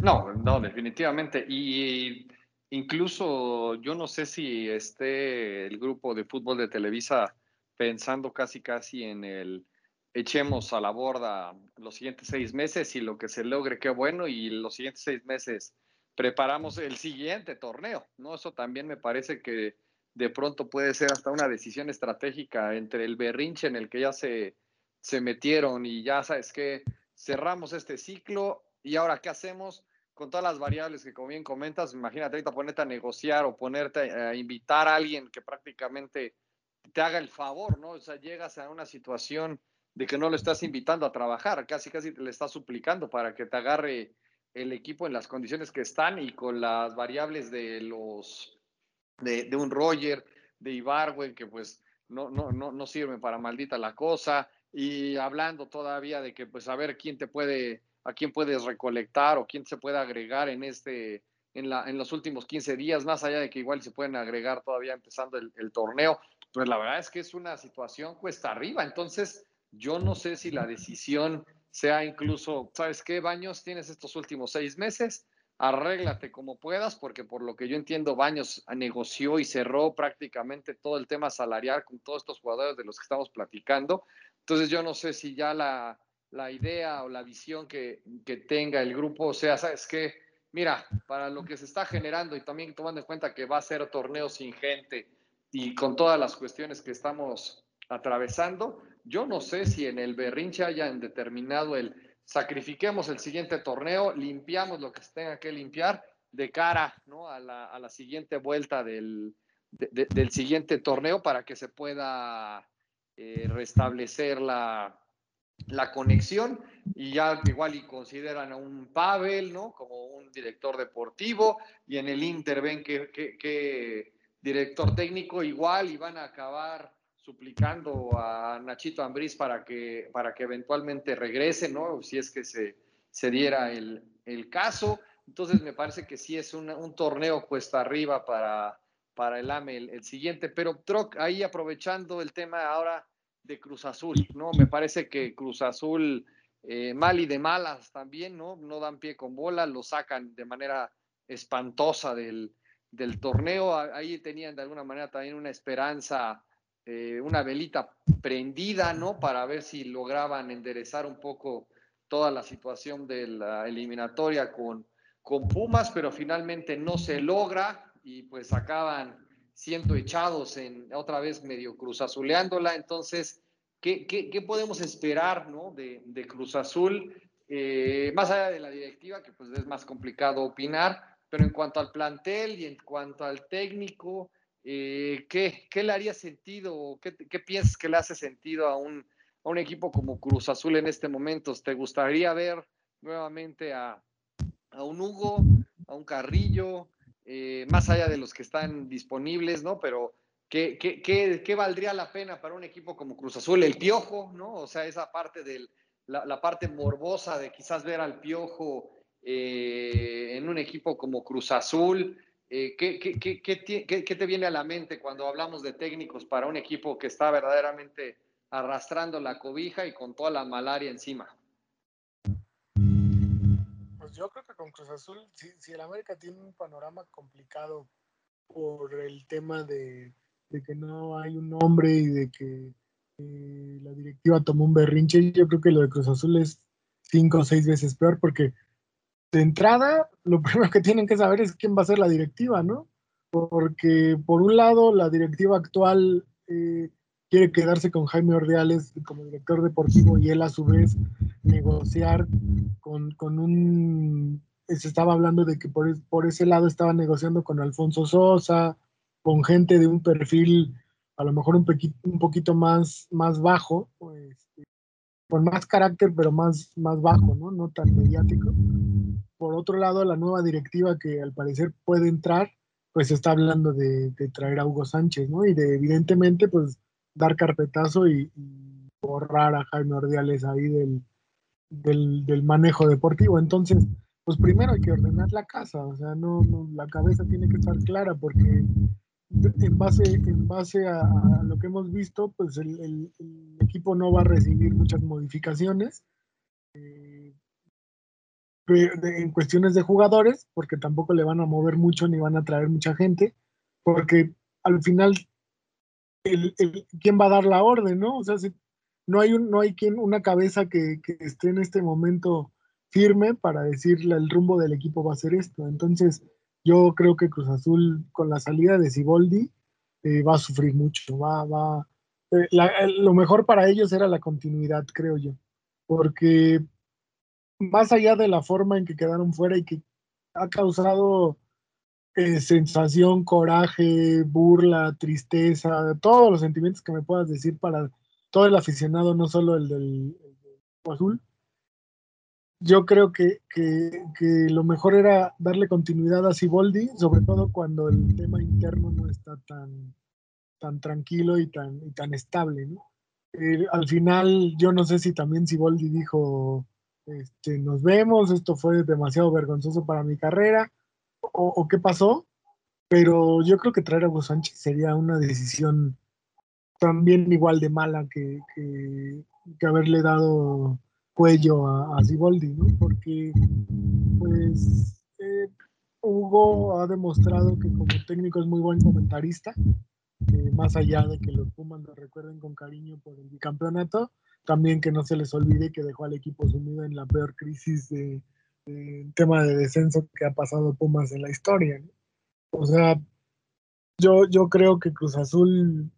¿no? no, definitivamente. Y incluso yo no sé si esté el grupo de fútbol de Televisa pensando casi casi en el echemos a la borda los siguientes seis meses y lo que se logre, qué bueno, y los siguientes seis meses preparamos el siguiente torneo, ¿no? Eso también me parece que de pronto puede ser hasta una decisión estratégica entre el berrinche en el que ya se, se metieron y ya sabes que cerramos este ciclo y ahora qué hacemos con todas las variables que como bien comentas, imagínate ahorita ponerte a negociar o ponerte a invitar a alguien que prácticamente te haga el favor, ¿no? O sea, llegas a una situación de que no lo estás invitando a trabajar, casi casi te le estás suplicando para que te agarre el equipo en las condiciones que están y con las variables de los de, un Roger, de Ibarwen, que pues no, no, no, no sirven para maldita la cosa, y hablando todavía de que pues a ver quién te puede, a quién puedes recolectar o quién se puede agregar en este, en, la, en los últimos 15 días, más allá de que igual se pueden agregar todavía empezando el, el torneo, pues la verdad es que es una situación cuesta arriba. Entonces, yo no sé si la decisión sea incluso, ¿sabes qué, Baños? Tienes estos últimos seis meses, arréglate como puedas, porque por lo que yo entiendo, Baños negoció y cerró prácticamente todo el tema salarial con todos estos jugadores de los que estamos platicando. Entonces yo no sé si ya la, la idea o la visión que, que, tenga el grupo sea, ¿sabes qué? Mira, para lo que se está generando y también tomando en cuenta que va a ser torneo sin gente y con todas las cuestiones que estamos atravesando, yo no sé si en el berrinche hayan determinado el sacrifiquemos el siguiente torneo, limpiamos lo que se tenga que limpiar de cara ¿no? a, la, a, la, siguiente vuelta del, de, de, del, siguiente torneo para que se pueda eh, restablecer la, la, conexión y ya igual y consideran a un Pavel ¿no? como un director deportivo y en el Inter ven que, que, que director técnico igual y van a acabar suplicando a Nachito Ambriz para que, para que eventualmente regrese, ¿no? Si es que se, se diera el, el, caso. Entonces me parece que sí es un torneo cuesta arriba para, para el AME el, el, siguiente. Pero Troc, ahí aprovechando el tema ahora de Cruz Azul, ¿no? Me parece que Cruz Azul, eh, mal y de malas también, ¿no? No dan pie con bola, lo sacan de manera espantosa del, del torneo. Ahí tenían de alguna manera también una esperanza eh, una velita prendida, ¿no? Para ver si lograban enderezar un poco toda la situación de la eliminatoria con, con Pumas, pero finalmente no se logra y pues acaban siendo echados en otra vez medio Cruz Azuleándola. Entonces, ¿qué, qué, podemos esperar, ¿no? De, de Cruz Azul, eh, más allá de la directiva, que pues es más complicado opinar, pero en cuanto al plantel y en cuanto al técnico, eh, ¿qué, ¿qué, le haría sentido? ¿Qué, ¿Qué, piensas que le hace sentido a un, equipo como Cruz Azul en este momento? ¿Te gustaría ver nuevamente a, un Hugo, a un Carrillo, eh, más allá de los que están disponibles, ¿no? Pero ¿qué, valdría la pena para un equipo como Cruz Azul? El piojo, ¿no? O sea, esa parte del, la, la parte morbosa de quizás ver al piojo eh, en un equipo como Cruz Azul. Eh, ¿qué, qué, qué, ¿qué, te viene a la mente cuando hablamos de técnicos para un equipo que está verdaderamente arrastrando la cobija y con toda la malaria encima? Pues yo creo que con Cruz Azul, si, si el América tiene un panorama complicado por el tema de, de que no hay un nombre y de que eh, la directiva tomó un berrinche, yo creo que lo de Cruz Azul es cinco o seis veces peor porque de entrada, lo primero que tienen que saber es quién va a ser la directiva, ¿no? Porque por un lado, la directiva actual eh, quiere quedarse con Jaime Ordeales como director deportivo y él a su vez negociar con, con un... Se estaba hablando de que por, por ese lado estaba negociando con Alfonso Sosa, con gente de un perfil a lo mejor un, poquito, un poquito más, más bajo, pues, con más carácter, pero más, más bajo, ¿no? No tan mediático. Por otro lado, la nueva directiva que al parecer puede entrar, pues está hablando de, de traer a Hugo Sánchez, ¿no? Y de evidentemente, pues, dar carpetazo y, y borrar a Jaime Ordiales ahí del, del, del, manejo deportivo. Entonces, pues primero hay que ordenar la casa, o sea, no, no la cabeza tiene que estar clara porque en base, en base a, a, lo que hemos visto, pues el, el, el, equipo no va a recibir muchas modificaciones eh, en cuestiones de jugadores, porque tampoco le van a mover mucho ni van a traer mucha gente, porque al final, el, ¿quién va a dar la orden, no? O sea, si no hay, un, no hay quien, una cabeza que, esté en este momento firme para decirle el rumbo del equipo va a ser esto. Entonces, yo creo que Cruz Azul con la salida de Siboldi eh, va a sufrir mucho, va, va, eh, la, lo mejor para ellos era la continuidad, creo yo, porque más allá de la forma en que quedaron fuera y que ha causado eh, sensación, coraje, burla, tristeza, todos los sentimientos que me puedas decir para todo el aficionado, no solo el del, el del azul, yo creo que, que, que, lo mejor era darle continuidad a Siboldi, sobre todo cuando el tema interno no está tan, tan tranquilo y tan, y tan estable. ¿no? Eh, al final, yo no sé si también Siboldi dijo, este, nos vemos, esto fue demasiado vergonzoso para mi carrera, o, qué pasó, pero yo creo que traer a Hugo Sánchez sería una decisión también igual de mala que, que, haberle dado cuello a, Ziboldi. Porque, pues, eh, Hugo ha demostrado que como técnico es muy buen comentarista, que más allá de que los Pumas lo recuerden con cariño por el bicampeonato, también que no se les olvide que dejó al equipo sumido en la peor crisis de, tema de descenso que ha pasado Pumas en la historia. O sea, yo, yo creo que Cruz Azul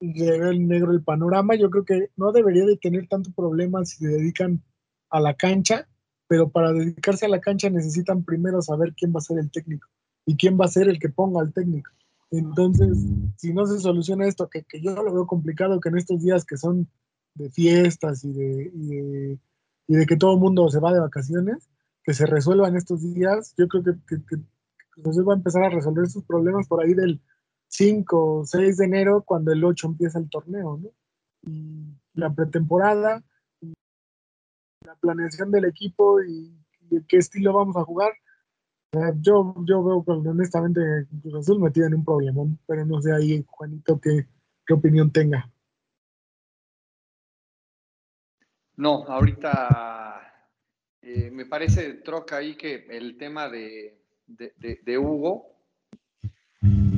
le ve el negro el panorama. Yo creo que no debería de tener tanto problema si se dedican a la cancha, pero para dedicarse a la cancha necesitan primero saber quién va a ser el técnico y quién va a ser el que ponga al técnico. Entonces, si no se soluciona esto, que, que yo lo veo complicado, que en estos días que son de fiestas y de, y de, que todo el mundo se va de vacaciones, que se resuelvan estos días, yo creo que, que, que, va a empezar a resolver sus problemas por ahí del 5 o 6 de enero, cuando el 8 empieza el torneo, ¿no? Y la pretemporada, la planeación del equipo y, qué estilo vamos a jugar. yo, yo veo honestamente Cruz Azul metido en un problemón, pero no sé ahí, Juanito, qué, qué opinión tenga. No, ahorita eh, me parece, troca ahí que el tema de, Hugo,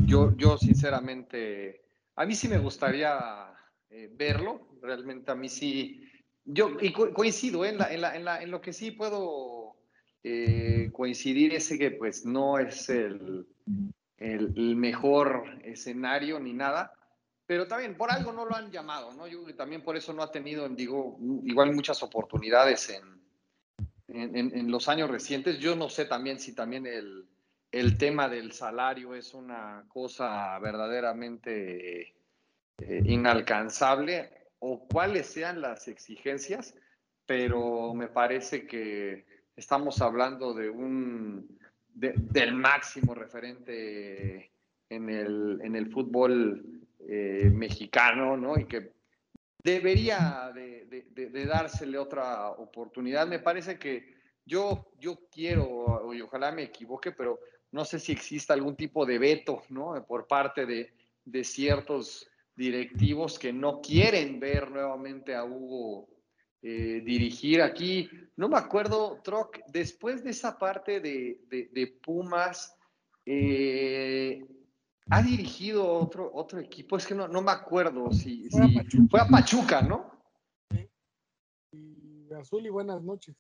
yo, yo sinceramente, a mí sí me gustaría eh, verlo, realmente a mí sí, yo y coincido en, en, lo que sí puedo eh, coincidir es que pues no es el, el mejor escenario ni nada, pero también por algo no lo han llamado, ¿no? Yo también por eso no ha tenido, digo, igual muchas oportunidades en, en, los años recientes. Yo no sé también si también el, el tema del salario es una cosa verdaderamente eh, inalcanzable o cuáles sean las exigencias, pero me parece que estamos hablando de un del máximo referente en el, en el fútbol eh, mexicano, ¿no? Y que debería de, dársele otra oportunidad. Me parece que yo, yo quiero, y ojalá me equivoque, pero no sé si existe algún tipo de veto, ¿no? Por parte de, ciertos directivos que no quieren ver nuevamente a Hugo eh, dirigir aquí. No me acuerdo, Troc, después de esa parte de, Pumas, eh, ha dirigido otro, otro equipo, es que no, no me acuerdo si, fue, a Pachuca, ¿no? Sí. Y azul y buenas noches.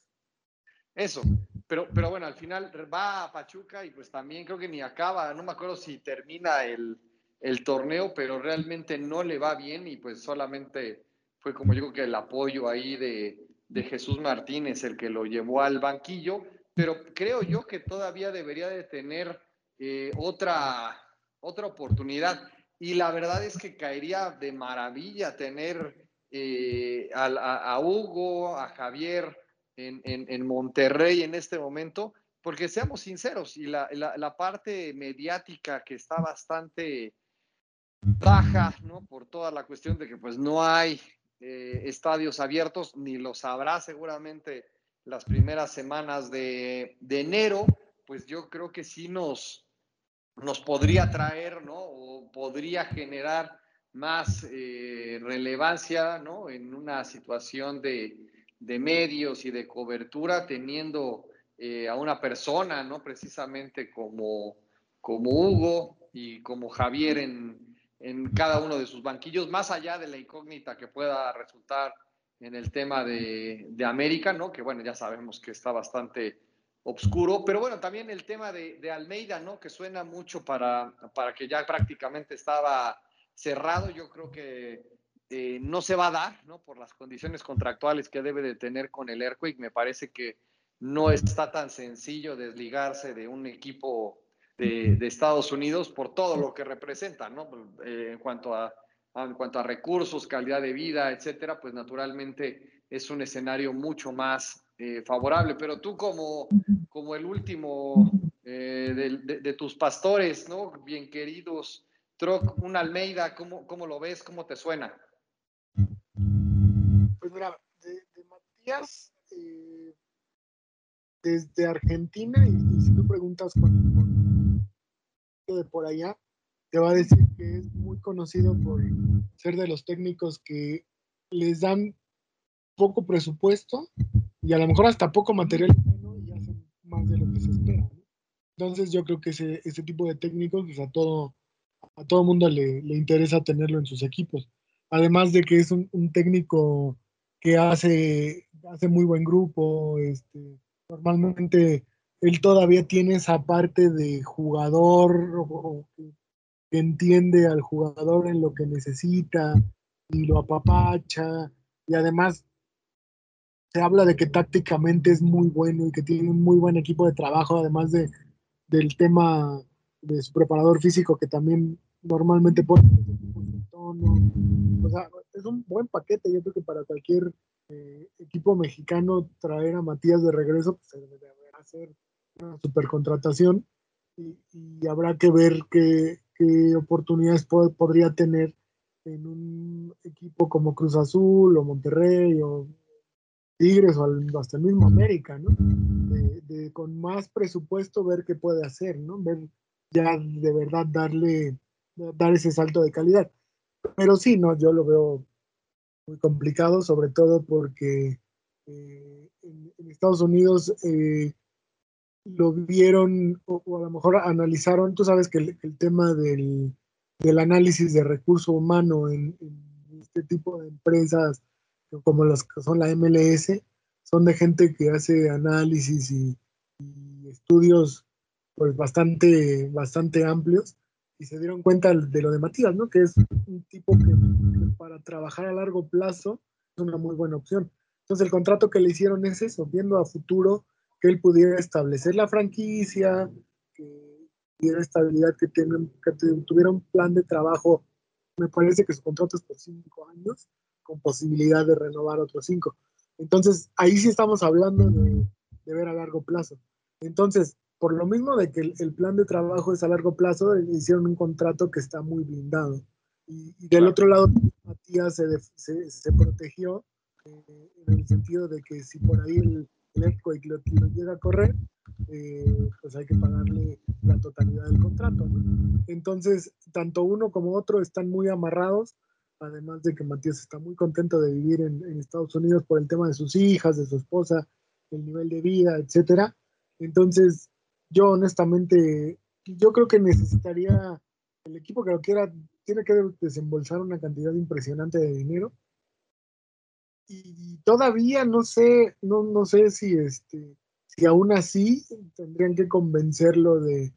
Eso, pero, pero bueno, al final va a Pachuca y pues también creo que ni acaba, no me acuerdo si termina el, el torneo, pero realmente no le va bien y pues solamente fue como digo que el apoyo ahí de, de Jesús Martínez el que lo llevó al banquillo, pero creo yo que todavía debería de tener eh, otra otra oportunidad. Y la verdad es que caería de maravilla tener eh, a, Hugo, a Javier en, Monterrey en este momento, porque seamos sinceros, y la, parte mediática que está bastante baja, ¿no? Por toda la cuestión de que pues no hay eh, estadios abiertos, ni los habrá seguramente las primeras semanas de, de enero, pues yo creo que sí nos, nos podría traer, ¿no? O podría generar más eh, relevancia, ¿no? En una situación de, medios y de cobertura, teniendo eh, a una persona, ¿no? Precisamente como, como Hugo y como Javier en, en cada uno de sus banquillos, más allá de la incógnita que pueda resultar en el tema de, de América, ¿no? Que bueno, ya sabemos que está bastante obscuro, pero bueno, también el tema de, Almeida, ¿no? Que suena mucho para, para, que ya prácticamente estaba cerrado, yo creo que eh, no se va a dar, ¿no? Por las condiciones contractuales que debe de tener con el Airquake, me parece que no está tan sencillo desligarse de un equipo de, Estados Unidos por todo lo que representa, ¿no? Eh, en, cuanto a, en cuanto a recursos, calidad de vida, etcétera, pues naturalmente es un escenario mucho más eh, favorable. Pero tú como, como el último eh, de, tus pastores, ¿no? Bien queridos, Troc, un Almeida, ¿cómo, ¿cómo, lo ves? ¿Cómo te suena? Pues mira, de, Matías, eh, desde Argentina, y, si tú preguntas con, de por allá, te va a decir que es muy conocido por ser de los técnicos que les dan poco presupuesto y a lo mejor hasta poco material y hacen más de lo que se espera. Entonces yo creo que ese, ese tipo de técnicos pues a todo a todo mundo le, le, interesa tenerlo en sus equipos. Además de que es un, técnico que hace, hace muy buen grupo, este, normalmente él todavía tiene esa parte de jugador que entiende al jugador en lo que necesita y lo apapacha y además se habla de que tácticamente es muy bueno y que tiene un muy buen equipo de trabajo, además de, del tema de su preparador físico que también normalmente pone. O sea, es un buen paquete, yo creo que para cualquier eh, equipo mexicano traer a Matías de regreso, pues se debe hacer una supercontratación y, y habrá que ver qué, qué oportunidades podría tener en un equipo como Cruz Azul o Monterrey o Tigres o hasta el mismo América, ¿no? De, con más presupuesto ver qué puede hacer, ¿no? Ver ya de verdad darle, dar ese salto de calidad. Pero sí, no, yo lo veo muy complicado, sobre todo porque eh, en, Estados Unidos eh, lo vieron o, a lo mejor analizaron, tú sabes que el, tema del, del, análisis de recurso humano en, este tipo de empresas como las que son la MLS, son de gente que hace análisis y, y estudios pues bastante, bastante amplios y se dieron cuenta de lo de Matías, ¿no? Que es un tipo que, para trabajar a largo plazo es una muy buena opción. Entonces el contrato que le hicieron es eso, viendo a futuro que él pudiera establecer la franquicia, que tuviera estabilidad, que, que tuviera un plan de trabajo. Me parece que su contrato es por cinco años, con posibilidad de renovar otros cinco. Entonces ahí sí estamos hablando de, de ver a largo plazo. Entonces, por lo mismo de que el, plan de trabajo es a largo plazo, hicieron un contrato que está muy blindado. Y, del otro lado, Matías se, se, protegió eh, en el sentido de que si por ahí el, el lo, llega a correr, eh, pues hay que pagarle la totalidad del contrato. Entonces, tanto uno como otro están muy amarrados, además de que Matías está muy contento de vivir en, Estados Unidos por el tema de sus hijas, de su esposa, el nivel de vida, etcétera. Entonces, yo honestamente, yo creo que necesitaría, el equipo que lo quiera, tiene que desembolsar una cantidad impresionante de dinero. Y todavía no sé, no, no sé si este, si aún así tendrían que convencerlo de,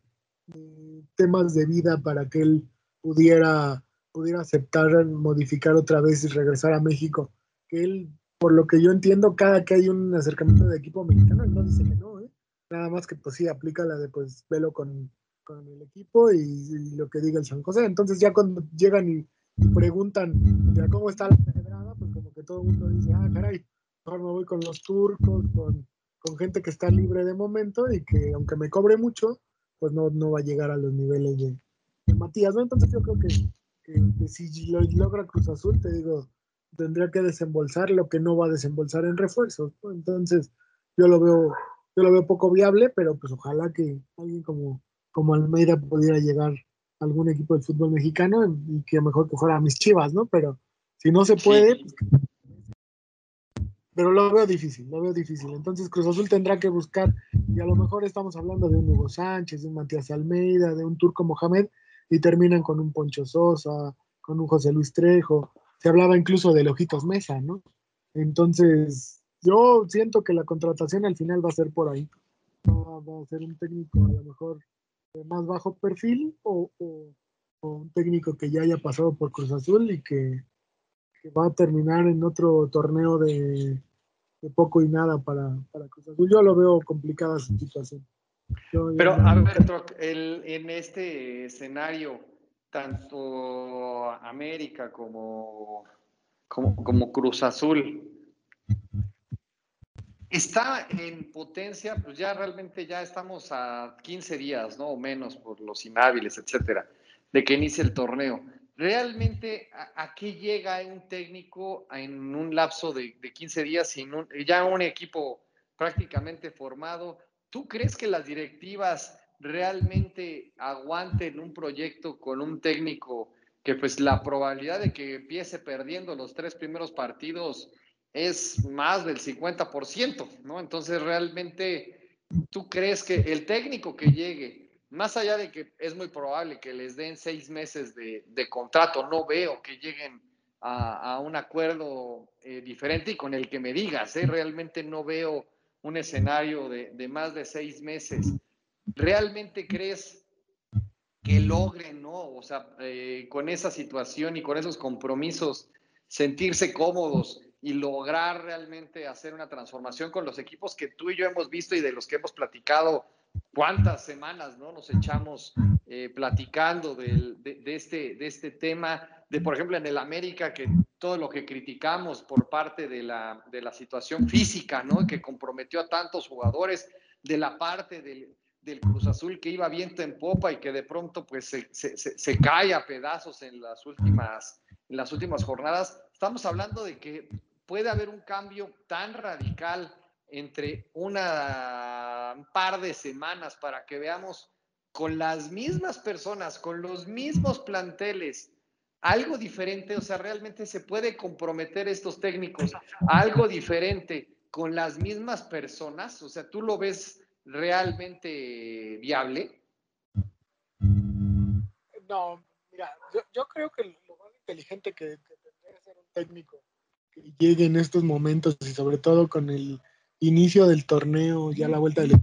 temas de vida para que él pudiera, pudiera aceptar modificar otra vez y regresar a México. Que él, por lo que yo entiendo, cada que hay un acercamiento de equipo mexicano, él no dice que no, ¿eh? Nada más que pues sí, aplica la de pues velo con, con el equipo y, lo que diga el San José. Entonces ya cuando llegan y, preguntan ya cómo está la pedrada, pues como que todo el mundo dice, ah, caray, mejor me voy con los turcos, con, con gente que está libre de momento y que aunque me cobre mucho, pues no, no va a llegar a los niveles de, Matías, ¿no? Entonces yo creo que, que, si lo logra Cruz Azul, te digo, tendría que desembolsar lo que no va a desembolsar en refuerzos, Entonces yo lo veo yo lo veo poco viable, pero pues ojalá que alguien como, como Almeida pudiera llegar a algún equipo de fútbol mexicano y que mejor que fuera a mis chivas, ¿no? Pero si no se puede, pues, pero lo veo difícil, lo veo difícil. Entonces Cruz Azul tendrá que buscar, y a lo mejor estamos hablando de un Hugo Sánchez, de un Matías Almeida, de un Turco Mohamed, y terminan con un Poncho Sosa, con un José Luis Trejo. Se hablaba incluso de Lojitos Mesa, ¿no? Entonces, yo siento que la contratación al final va a ser por ahí. Va, a ser un técnico a lo mejor de más bajo perfil o, un técnico que ya haya pasado por Cruz Azul y que, va a terminar en otro torneo de, poco y nada para, Cruz Azul. Yo lo veo complicada su situación. Pero a ver, en este escenario, tanto América como, como, como Cruz Azul, Está en potencia, pues ya realmente ya estamos a 15 días, ¿no? O menos por los inhábiles, etcétera, de que inicie el torneo. ¿Realmente a, qué llega un técnico en un lapso de, 15 días sin ya un equipo prácticamente formado. ¿Tú crees que las directivas realmente aguanten un proyecto con un técnico que pues la probabilidad de que empiece perdiendo los tres primeros partidos es más del 50%, ¿no? Entonces realmente tú crees que el técnico que llegue, más allá de que es muy probable que les den seis meses de, contrato, no veo que lleguen a, un acuerdo eh, diferente y con el que me digas, ¿eh? realmente no veo un escenario de, más de seis meses. ¿Realmente crees que logren, ¿no? O sea, eh, con esa situación y con esos compromisos, sentirse cómodos y lograr realmente hacer una transformación con los equipos que tú y yo hemos visto y de los que hemos platicado cuántas semanas, ¿no? Nos echamos eh, platicando de, este, de este tema, de por ejemplo en el América, que todo lo que criticamos por parte de la, de la situación física, ¿no? Que comprometió a tantos jugadores, de la parte del, del Cruz Azul que iba viento en popa y que de pronto pues se, se, se, cae a pedazos en las últimas, en las últimas jornadas. Estamos hablando de que puede haber un cambio tan radical entre una, un par de semanas para que veamos con las mismas personas, con los mismos planteles, algo diferente, o sea, realmente se puede comprometer estos técnicos a algo diferente con las mismas personas, o sea, tú lo ves realmente viable? No, mira, yo, creo que lo más inteligente que, tendría que ser un técnico que llegue en estos momentos y sobre todo con el inicio del torneo, ya la vuelta del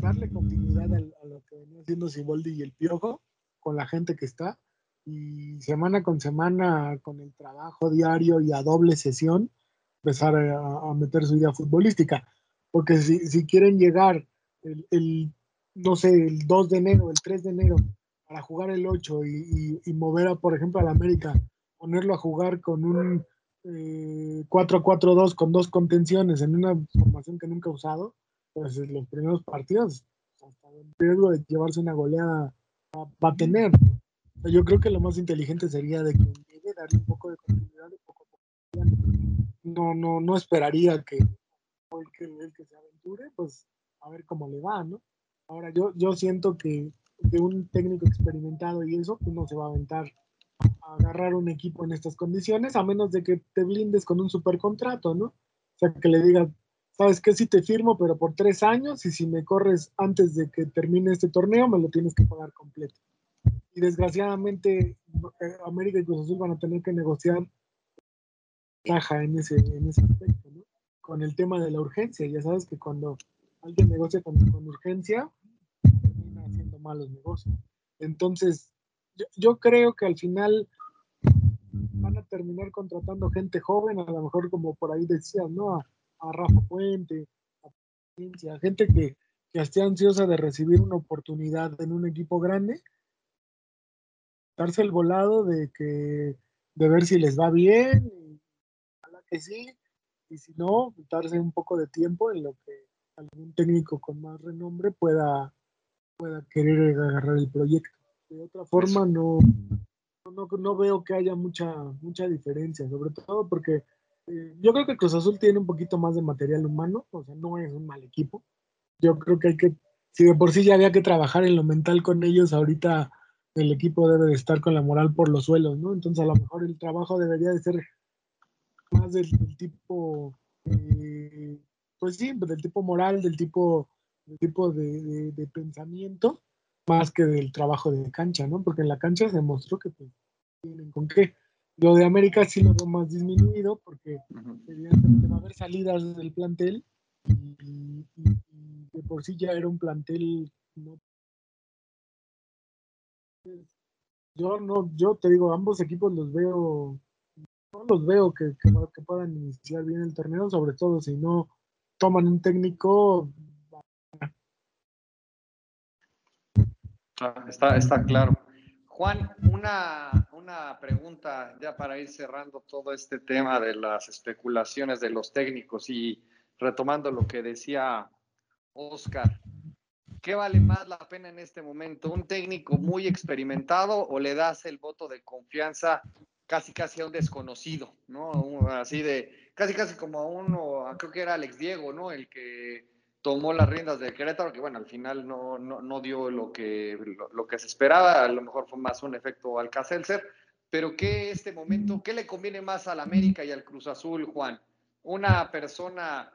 darle continuidad a, lo que venía haciendo Siboldi y el Piojo con la gente que está y semana con semana con el trabajo diario y a doble sesión empezar a meter su idea futbolística porque si, quieren llegar el, no sé, el 2 de enero, el 3 de enero, para jugar el 8 y, mover, a, por ejemplo, al América, ponerlo a jugar con un 4-4-2 eh, con dos contenciones en una formación que nunca ha usado, pues los primeros partidos, hasta el riesgo de llevarse una goleada va, a tener. Yo creo que lo más inteligente sería de que llegue, darle un poco de continuidad, poco No, no, no esperaría que el que, que se aventure, pues a ver cómo le va, ¿no? Ahora yo, yo siento que de un técnico experimentado y eso, pues no se va a aventar a agarrar un equipo en estas condiciones, a menos de que te blindes con un super contrato, ¿no? O sea, que le digas, sabes que si te firmo, pero por tres años, y si me corres antes de que termine este torneo, me lo tienes que pagar completo. Y desgraciadamente, eh, América y Cruz Azul van a tener que negociar caja en ese, en ese aspecto, ¿no? con el tema de la urgencia. Ya sabes que cuando alguien negocia con, urgencia, termina haciendo malos negocios. Entonces, yo, creo que al final van a terminar contratando gente joven, a lo mejor como por ahí decías, ¿no? A, Rafa Puente, a gente que, que esté ansiosa de recibir una oportunidad en un equipo grande, darse el volado de que de ver si les va bien, ojalá que sí, y si no, darse un poco de tiempo en lo que algún técnico con más renombre pueda, pueda querer agarrar el proyecto. De otra forma, no, no, no veo que haya mucha, mucha diferencia, sobre todo porque eh, yo creo que Cruz Azul tiene un poquito más de material humano, o sea, no es un mal equipo. Yo creo que hay que, si de por sí ya había que trabajar en lo mental con ellos, ahorita el equipo debe de estar con la moral por los suelos, ¿no? Entonces a lo mejor el trabajo debería de ser más del, tipo, eh, pues sí, del tipo moral, del tipo, del tipo de, pensamiento, más que del trabajo de cancha, ¿no? Porque en la cancha se demostró que pues, tienen con qué. Lo de América sí lo veo más disminuido porque evidentemente va a haber salidas del plantel y, de por sí ya era un plantel yo no, yo te digo, ambos equipos los veo no los veo que, que, puedan iniciar bien el torneo, sobre todo si no toman un técnico. Ah, está, está claro. Juan, una, una pregunta ya para ir cerrando todo este tema de las especulaciones de los técnicos y retomando lo que decía Oscar. ¿Qué vale más la pena en este momento? ¿Un técnico muy experimentado o le das el voto de confianza casi casi a un desconocido, ¿no? Así de, casi casi como a uno, creo que era Alex Diego, ¿no? El que tomó las riendas de Querétaro, que bueno, al final no, no, dio lo que, lo, que se esperaba, a lo mejor fue más un efecto Alcacelser, pero ¿qué este momento, qué le conviene más al América y al Cruz Azul, Juan? Una persona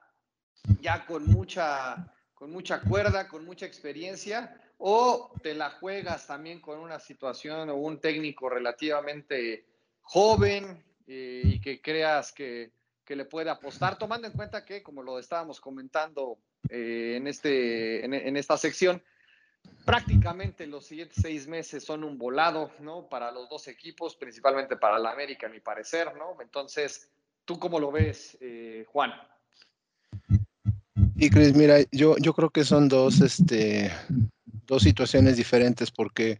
ya con mucha, con mucha cuerda, con mucha experiencia, o te la juegas también con una situación o un técnico relativamente joven eh, y que creas que, que le puede apostar, tomando en cuenta que, como lo estábamos comentando eh, en, este, en, esta sección. Prácticamente los siguientes seis meses son un volado, ¿no? Para los dos equipos, principalmente para la América, a mi parecer, ¿no? Entonces, ¿tú cómo lo ves, eh, Juan? Y Cris, mira, yo, yo creo que son dos, este, dos situaciones diferentes porque,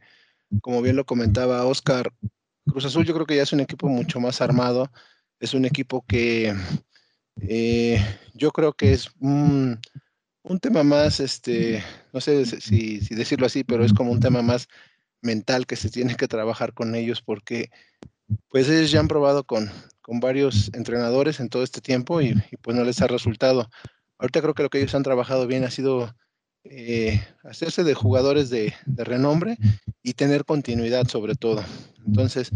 como bien lo comentaba Oscar, Cruz Azul yo creo que ya es un equipo mucho más armado, es un equipo que eh, yo creo que es un, un tema más, este, no sé si, decirlo así, pero es como un tema más mental que se tiene que trabajar con ellos porque pues ellos ya han probado con, con varios entrenadores en todo este tiempo y, pues no les ha resultado. Ahorita creo que lo que ellos han trabajado bien ha sido eh, hacerse de jugadores de, renombre y tener continuidad sobre todo. Entonces,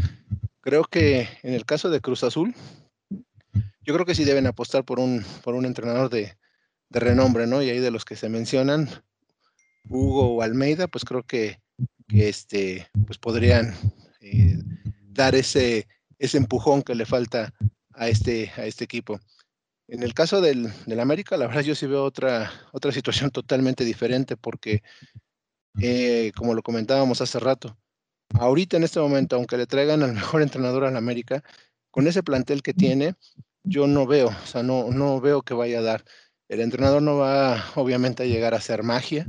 creo que en el caso de Cruz Azul, yo creo que sí deben apostar por un, por un entrenador de, de renombre, ¿no? Y ahí de los que se mencionan, Hugo o Almeida, pues creo que, este, pues podrían eh, dar ese, ese empujón que le falta a este, a este equipo. En el caso del, América, la verdad yo sí veo otra, otra situación totalmente diferente porque, eh, como lo comentábamos hace rato, ahorita en este momento, aunque le traigan al mejor entrenador al América, con ese plantel que tiene, yo no veo, o sea, no, no veo que vaya a dar. El entrenador no va obviamente a llegar a hacer magia,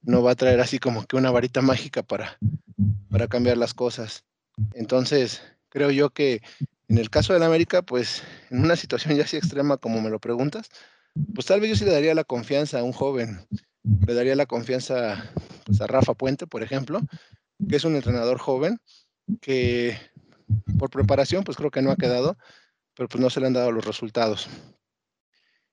no va a traer así como que una varita mágica para, para cambiar las cosas. Entonces, creo yo que en el caso del América, pues en una situación ya así extrema como me lo preguntas, pues tal vez yo sí le daría la confianza a un joven, le daría la confianza pues, a Rafa Puente, por ejemplo, que es un entrenador joven que por preparación pues creo que no ha quedado, pero pues no se le han dado los resultados.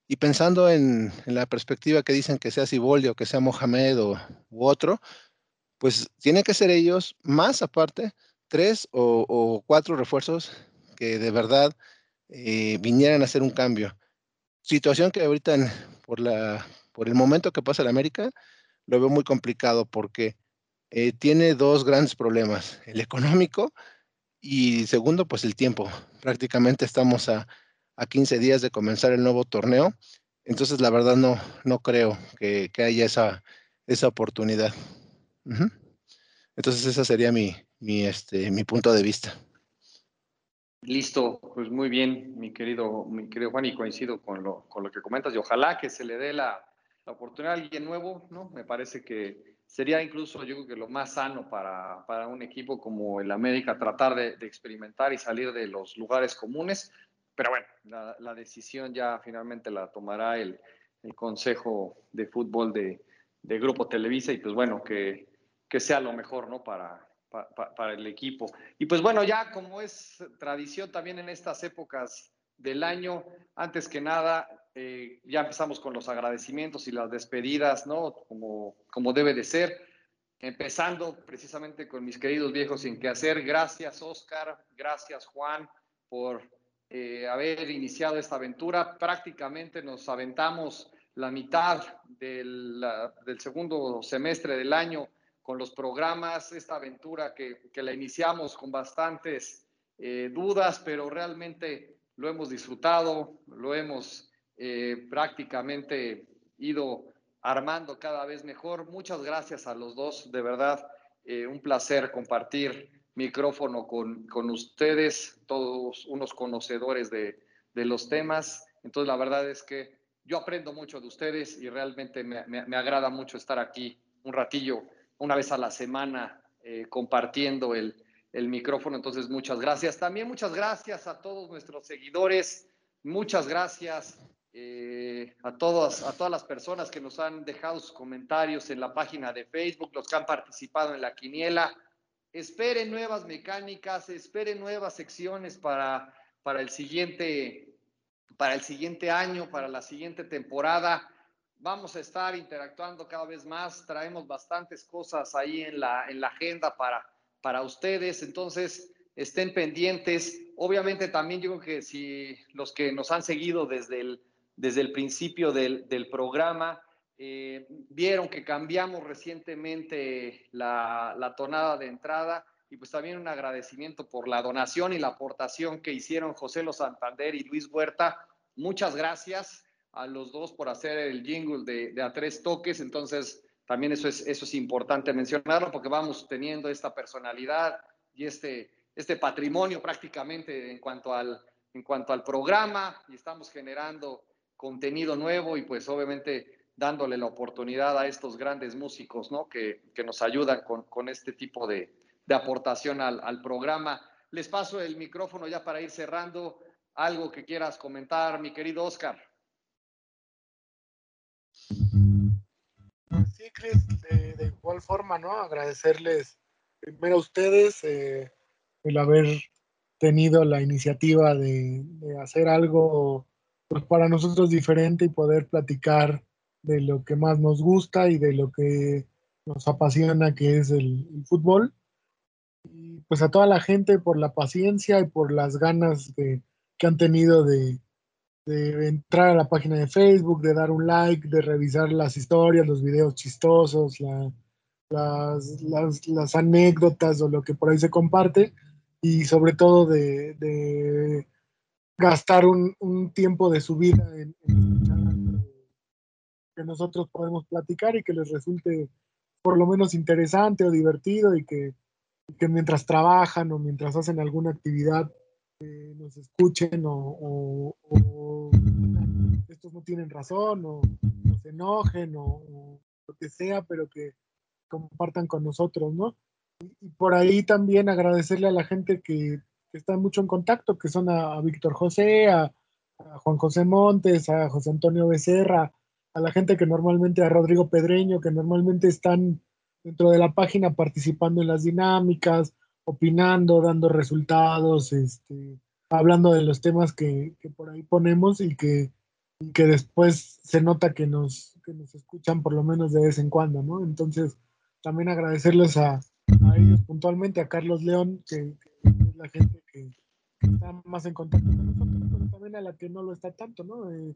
Y pensando en, la perspectiva que dicen que sea Siboldi o que sea Mohamed o, u otro, pues tienen que ser ellos, más aparte, tres o, cuatro refuerzos que de verdad eh, vinieran a hacer un cambio. Situación que ahorita, por, la, por el momento que pasa en América, lo veo muy complicado porque eh, tiene dos grandes problemas, el económico y segundo, pues el tiempo. Prácticamente estamos a a 15 días de comenzar el nuevo torneo. Entonces, la verdad, no, no creo que, haya esa, esa oportunidad. Entonces, ese sería mi, mi, este, mi punto de vista. Listo, pues muy bien, mi querido, mi querido Juan, y coincido con lo, con lo que comentas, y ojalá que se le dé la, oportunidad a alguien nuevo, ¿no? Me parece que sería incluso, yo creo que lo más sano para, para un equipo como el América, tratar de, de, experimentar y salir de los lugares comunes pero bueno, la, decisión ya finalmente la tomará el, Consejo de Fútbol de, Grupo Televisa y pues bueno, que, sea lo mejor, ¿no? Para, para, el equipo. Y pues bueno, ya como es tradición también en estas épocas del año, antes que nada, eh, ya empezamos con los agradecimientos y las despedidas, ¿no? Como, como debe de ser. Empezando precisamente con mis queridos viejos sin que hacer. Gracias, Oscar. Gracias, Juan, por eh, haber iniciado esta aventura. Prácticamente nos aventamos la mitad del, segundo semestre del año con los programas, esta aventura que, la iniciamos con bastantes eh, dudas, pero realmente lo hemos disfrutado, lo hemos eh, prácticamente ido armando cada vez mejor. Muchas gracias a los dos, de verdad, un placer compartir micrófono con, con ustedes, todos unos conocedores de, de, los temas. Entonces, la verdad es que yo aprendo mucho de ustedes y realmente me, me, agrada mucho estar aquí un ratillo, una vez a la semana, eh, compartiendo el, el micrófono. Entonces, muchas gracias. También muchas gracias a todos nuestros seguidores. Muchas gracias eh, a, todas, a todas las personas que nos han dejado sus comentarios en la página de Facebook, los que han participado en la quiniela. esperen nuevas mecánicas, esperen nuevas secciones para, para, el siguiente, para el siguiente año, para la siguiente temporada. Vamos a estar interactuando cada vez más, traemos bastantes cosas ahí en la, en la agenda para, para ustedes, entonces estén pendientes. Obviamente también creo que si los que nos han seguido desde el, desde el principio del, del programa, eh, vieron que cambiamos recientemente la, la, tonada de entrada y pues también un agradecimiento por la donación y la aportación que hicieron José Los Santander y Luis Huerta. Muchas gracias a los dos por hacer el jingle de, de a tres toques. Entonces, también eso es, eso es importante mencionarlo porque vamos teniendo esta personalidad y este, este patrimonio prácticamente en cuanto, al, en cuanto al programa y estamos generando contenido nuevo y pues obviamente dándole la oportunidad a estos grandes músicos, ¿no? Que, que nos ayudan con, con, este tipo de, de aportación al, al, programa. Les paso el micrófono ya para ir cerrando. Algo que quieras comentar, mi querido Oscar. Sí, Chris, de, igual forma, ¿no? Agradecerles primero a ustedes eh, el haber tenido la iniciativa de, hacer algo pues, para nosotros diferente y poder platicar de lo que más nos gusta y de lo que nos apasiona, que es el, el, fútbol. Y pues a toda la gente por la paciencia y por las ganas de, que han tenido de, de, entrar a la página de Facebook, de dar un like, de revisar las historias, los videos chistosos, la, las, anécdotas o lo que por ahí se comparte y sobre todo de, gastar un, tiempo de su vida en, en que nosotros podemos platicar y que les resulte por lo menos interesante o divertido y que mientras trabajan o mientras hacen alguna actividad eh, nos escuchen o, o, o, estos no tienen razón o, se enojen o, lo que sea, pero que compartan con nosotros, ¿no? Y, y por ahí también agradecerle a la gente que, que está mucho en contacto, que son a, a Víctor José, a, a Juan José Montes, a José Antonio Becerra, a la gente que normalmente, a Rodrigo Pedreño, que normalmente están dentro de la página participando en las dinámicas, opinando, dando resultados, este, hablando de los temas que, que por ahí ponemos y que, y que, después se nota que nos, que nos escuchan por lo menos de vez en cuando, ¿no? Entonces, también agradecerles a, a ellos puntualmente, a Carlos León, que, que es la gente que, que, está más en contacto con nosotros, pero también a la que no lo está tanto, ¿no? Eh,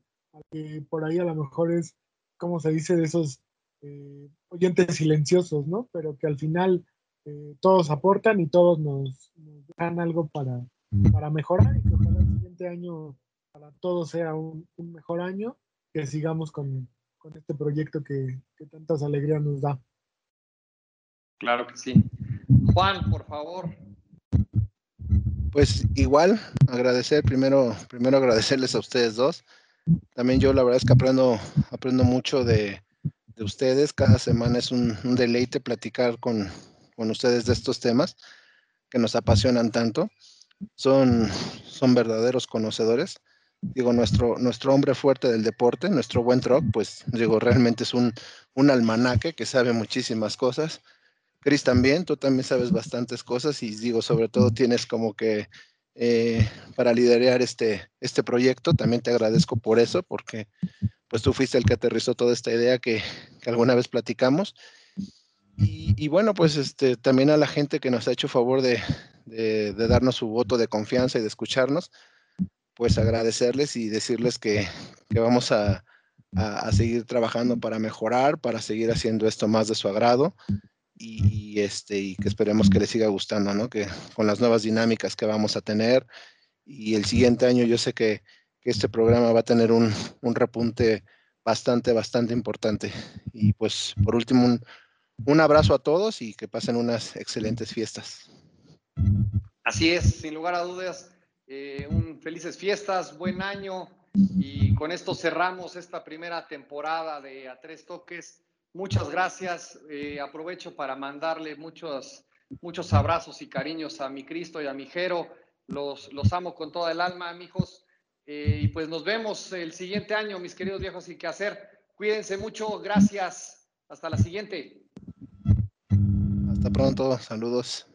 que por ahí a lo mejor es, como se dice, de esos eh, oyentes silenciosos, ¿no? Pero que al final eh, todos aportan y todos nos, nos, dan algo para, para mejorar y que ojalá el siguiente año para todos sea un, un mejor año, que sigamos con, con este proyecto que, que, tantas alegrías nos da. Claro que sí. Juan, por favor. Pues igual, agradecer, primero, primero agradecerles a ustedes dos también yo la verdad es que aprendo, aprendo mucho de, de ustedes. Cada semana es un, un deleite platicar con, con, ustedes de estos temas que nos apasionan tanto. Son, son verdaderos conocedores. Digo, nuestro, nuestro hombre fuerte del deporte, nuestro buen truck, pues digo, realmente es un, un almanaque que sabe muchísimas cosas. Cris también, tú también sabes bastantes cosas y digo, sobre todo tienes como que eh, para liderar este, este proyecto. También te agradezco por eso, porque pues tú fuiste el que aterrizó toda esta idea que alguna vez platicamos. Y, y, bueno, pues este, también a la gente que nos ha hecho favor de, de, de darnos su voto de confianza y de escucharnos, pues agradecerles y decirles que, que vamos a, a, a, seguir trabajando para mejorar, para seguir haciendo esto más de su agrado y, este, y que esperemos que les siga gustando, ¿no? Que con las nuevas dinámicas que vamos a tener y el siguiente año yo sé que, que este programa va a tener un, un, repunte bastante, bastante importante. Y pues por último, un, un abrazo a todos y que pasen unas excelentes fiestas. Así es, sin lugar a dudas, eh, felices fiestas, buen año y con esto cerramos esta primera temporada de A Tres Toques. Muchas gracias. Eh, aprovecho para mandarle muchos, muchos abrazos y cariños a mi Cristo y a mi Jero. Los, los amo con toda el alma, mijos. Eh, y pues nos vemos el siguiente año, mis queridos viejos sin que hacer. Cuídense mucho. Gracias. Hasta la siguiente. Hasta pronto. Saludos.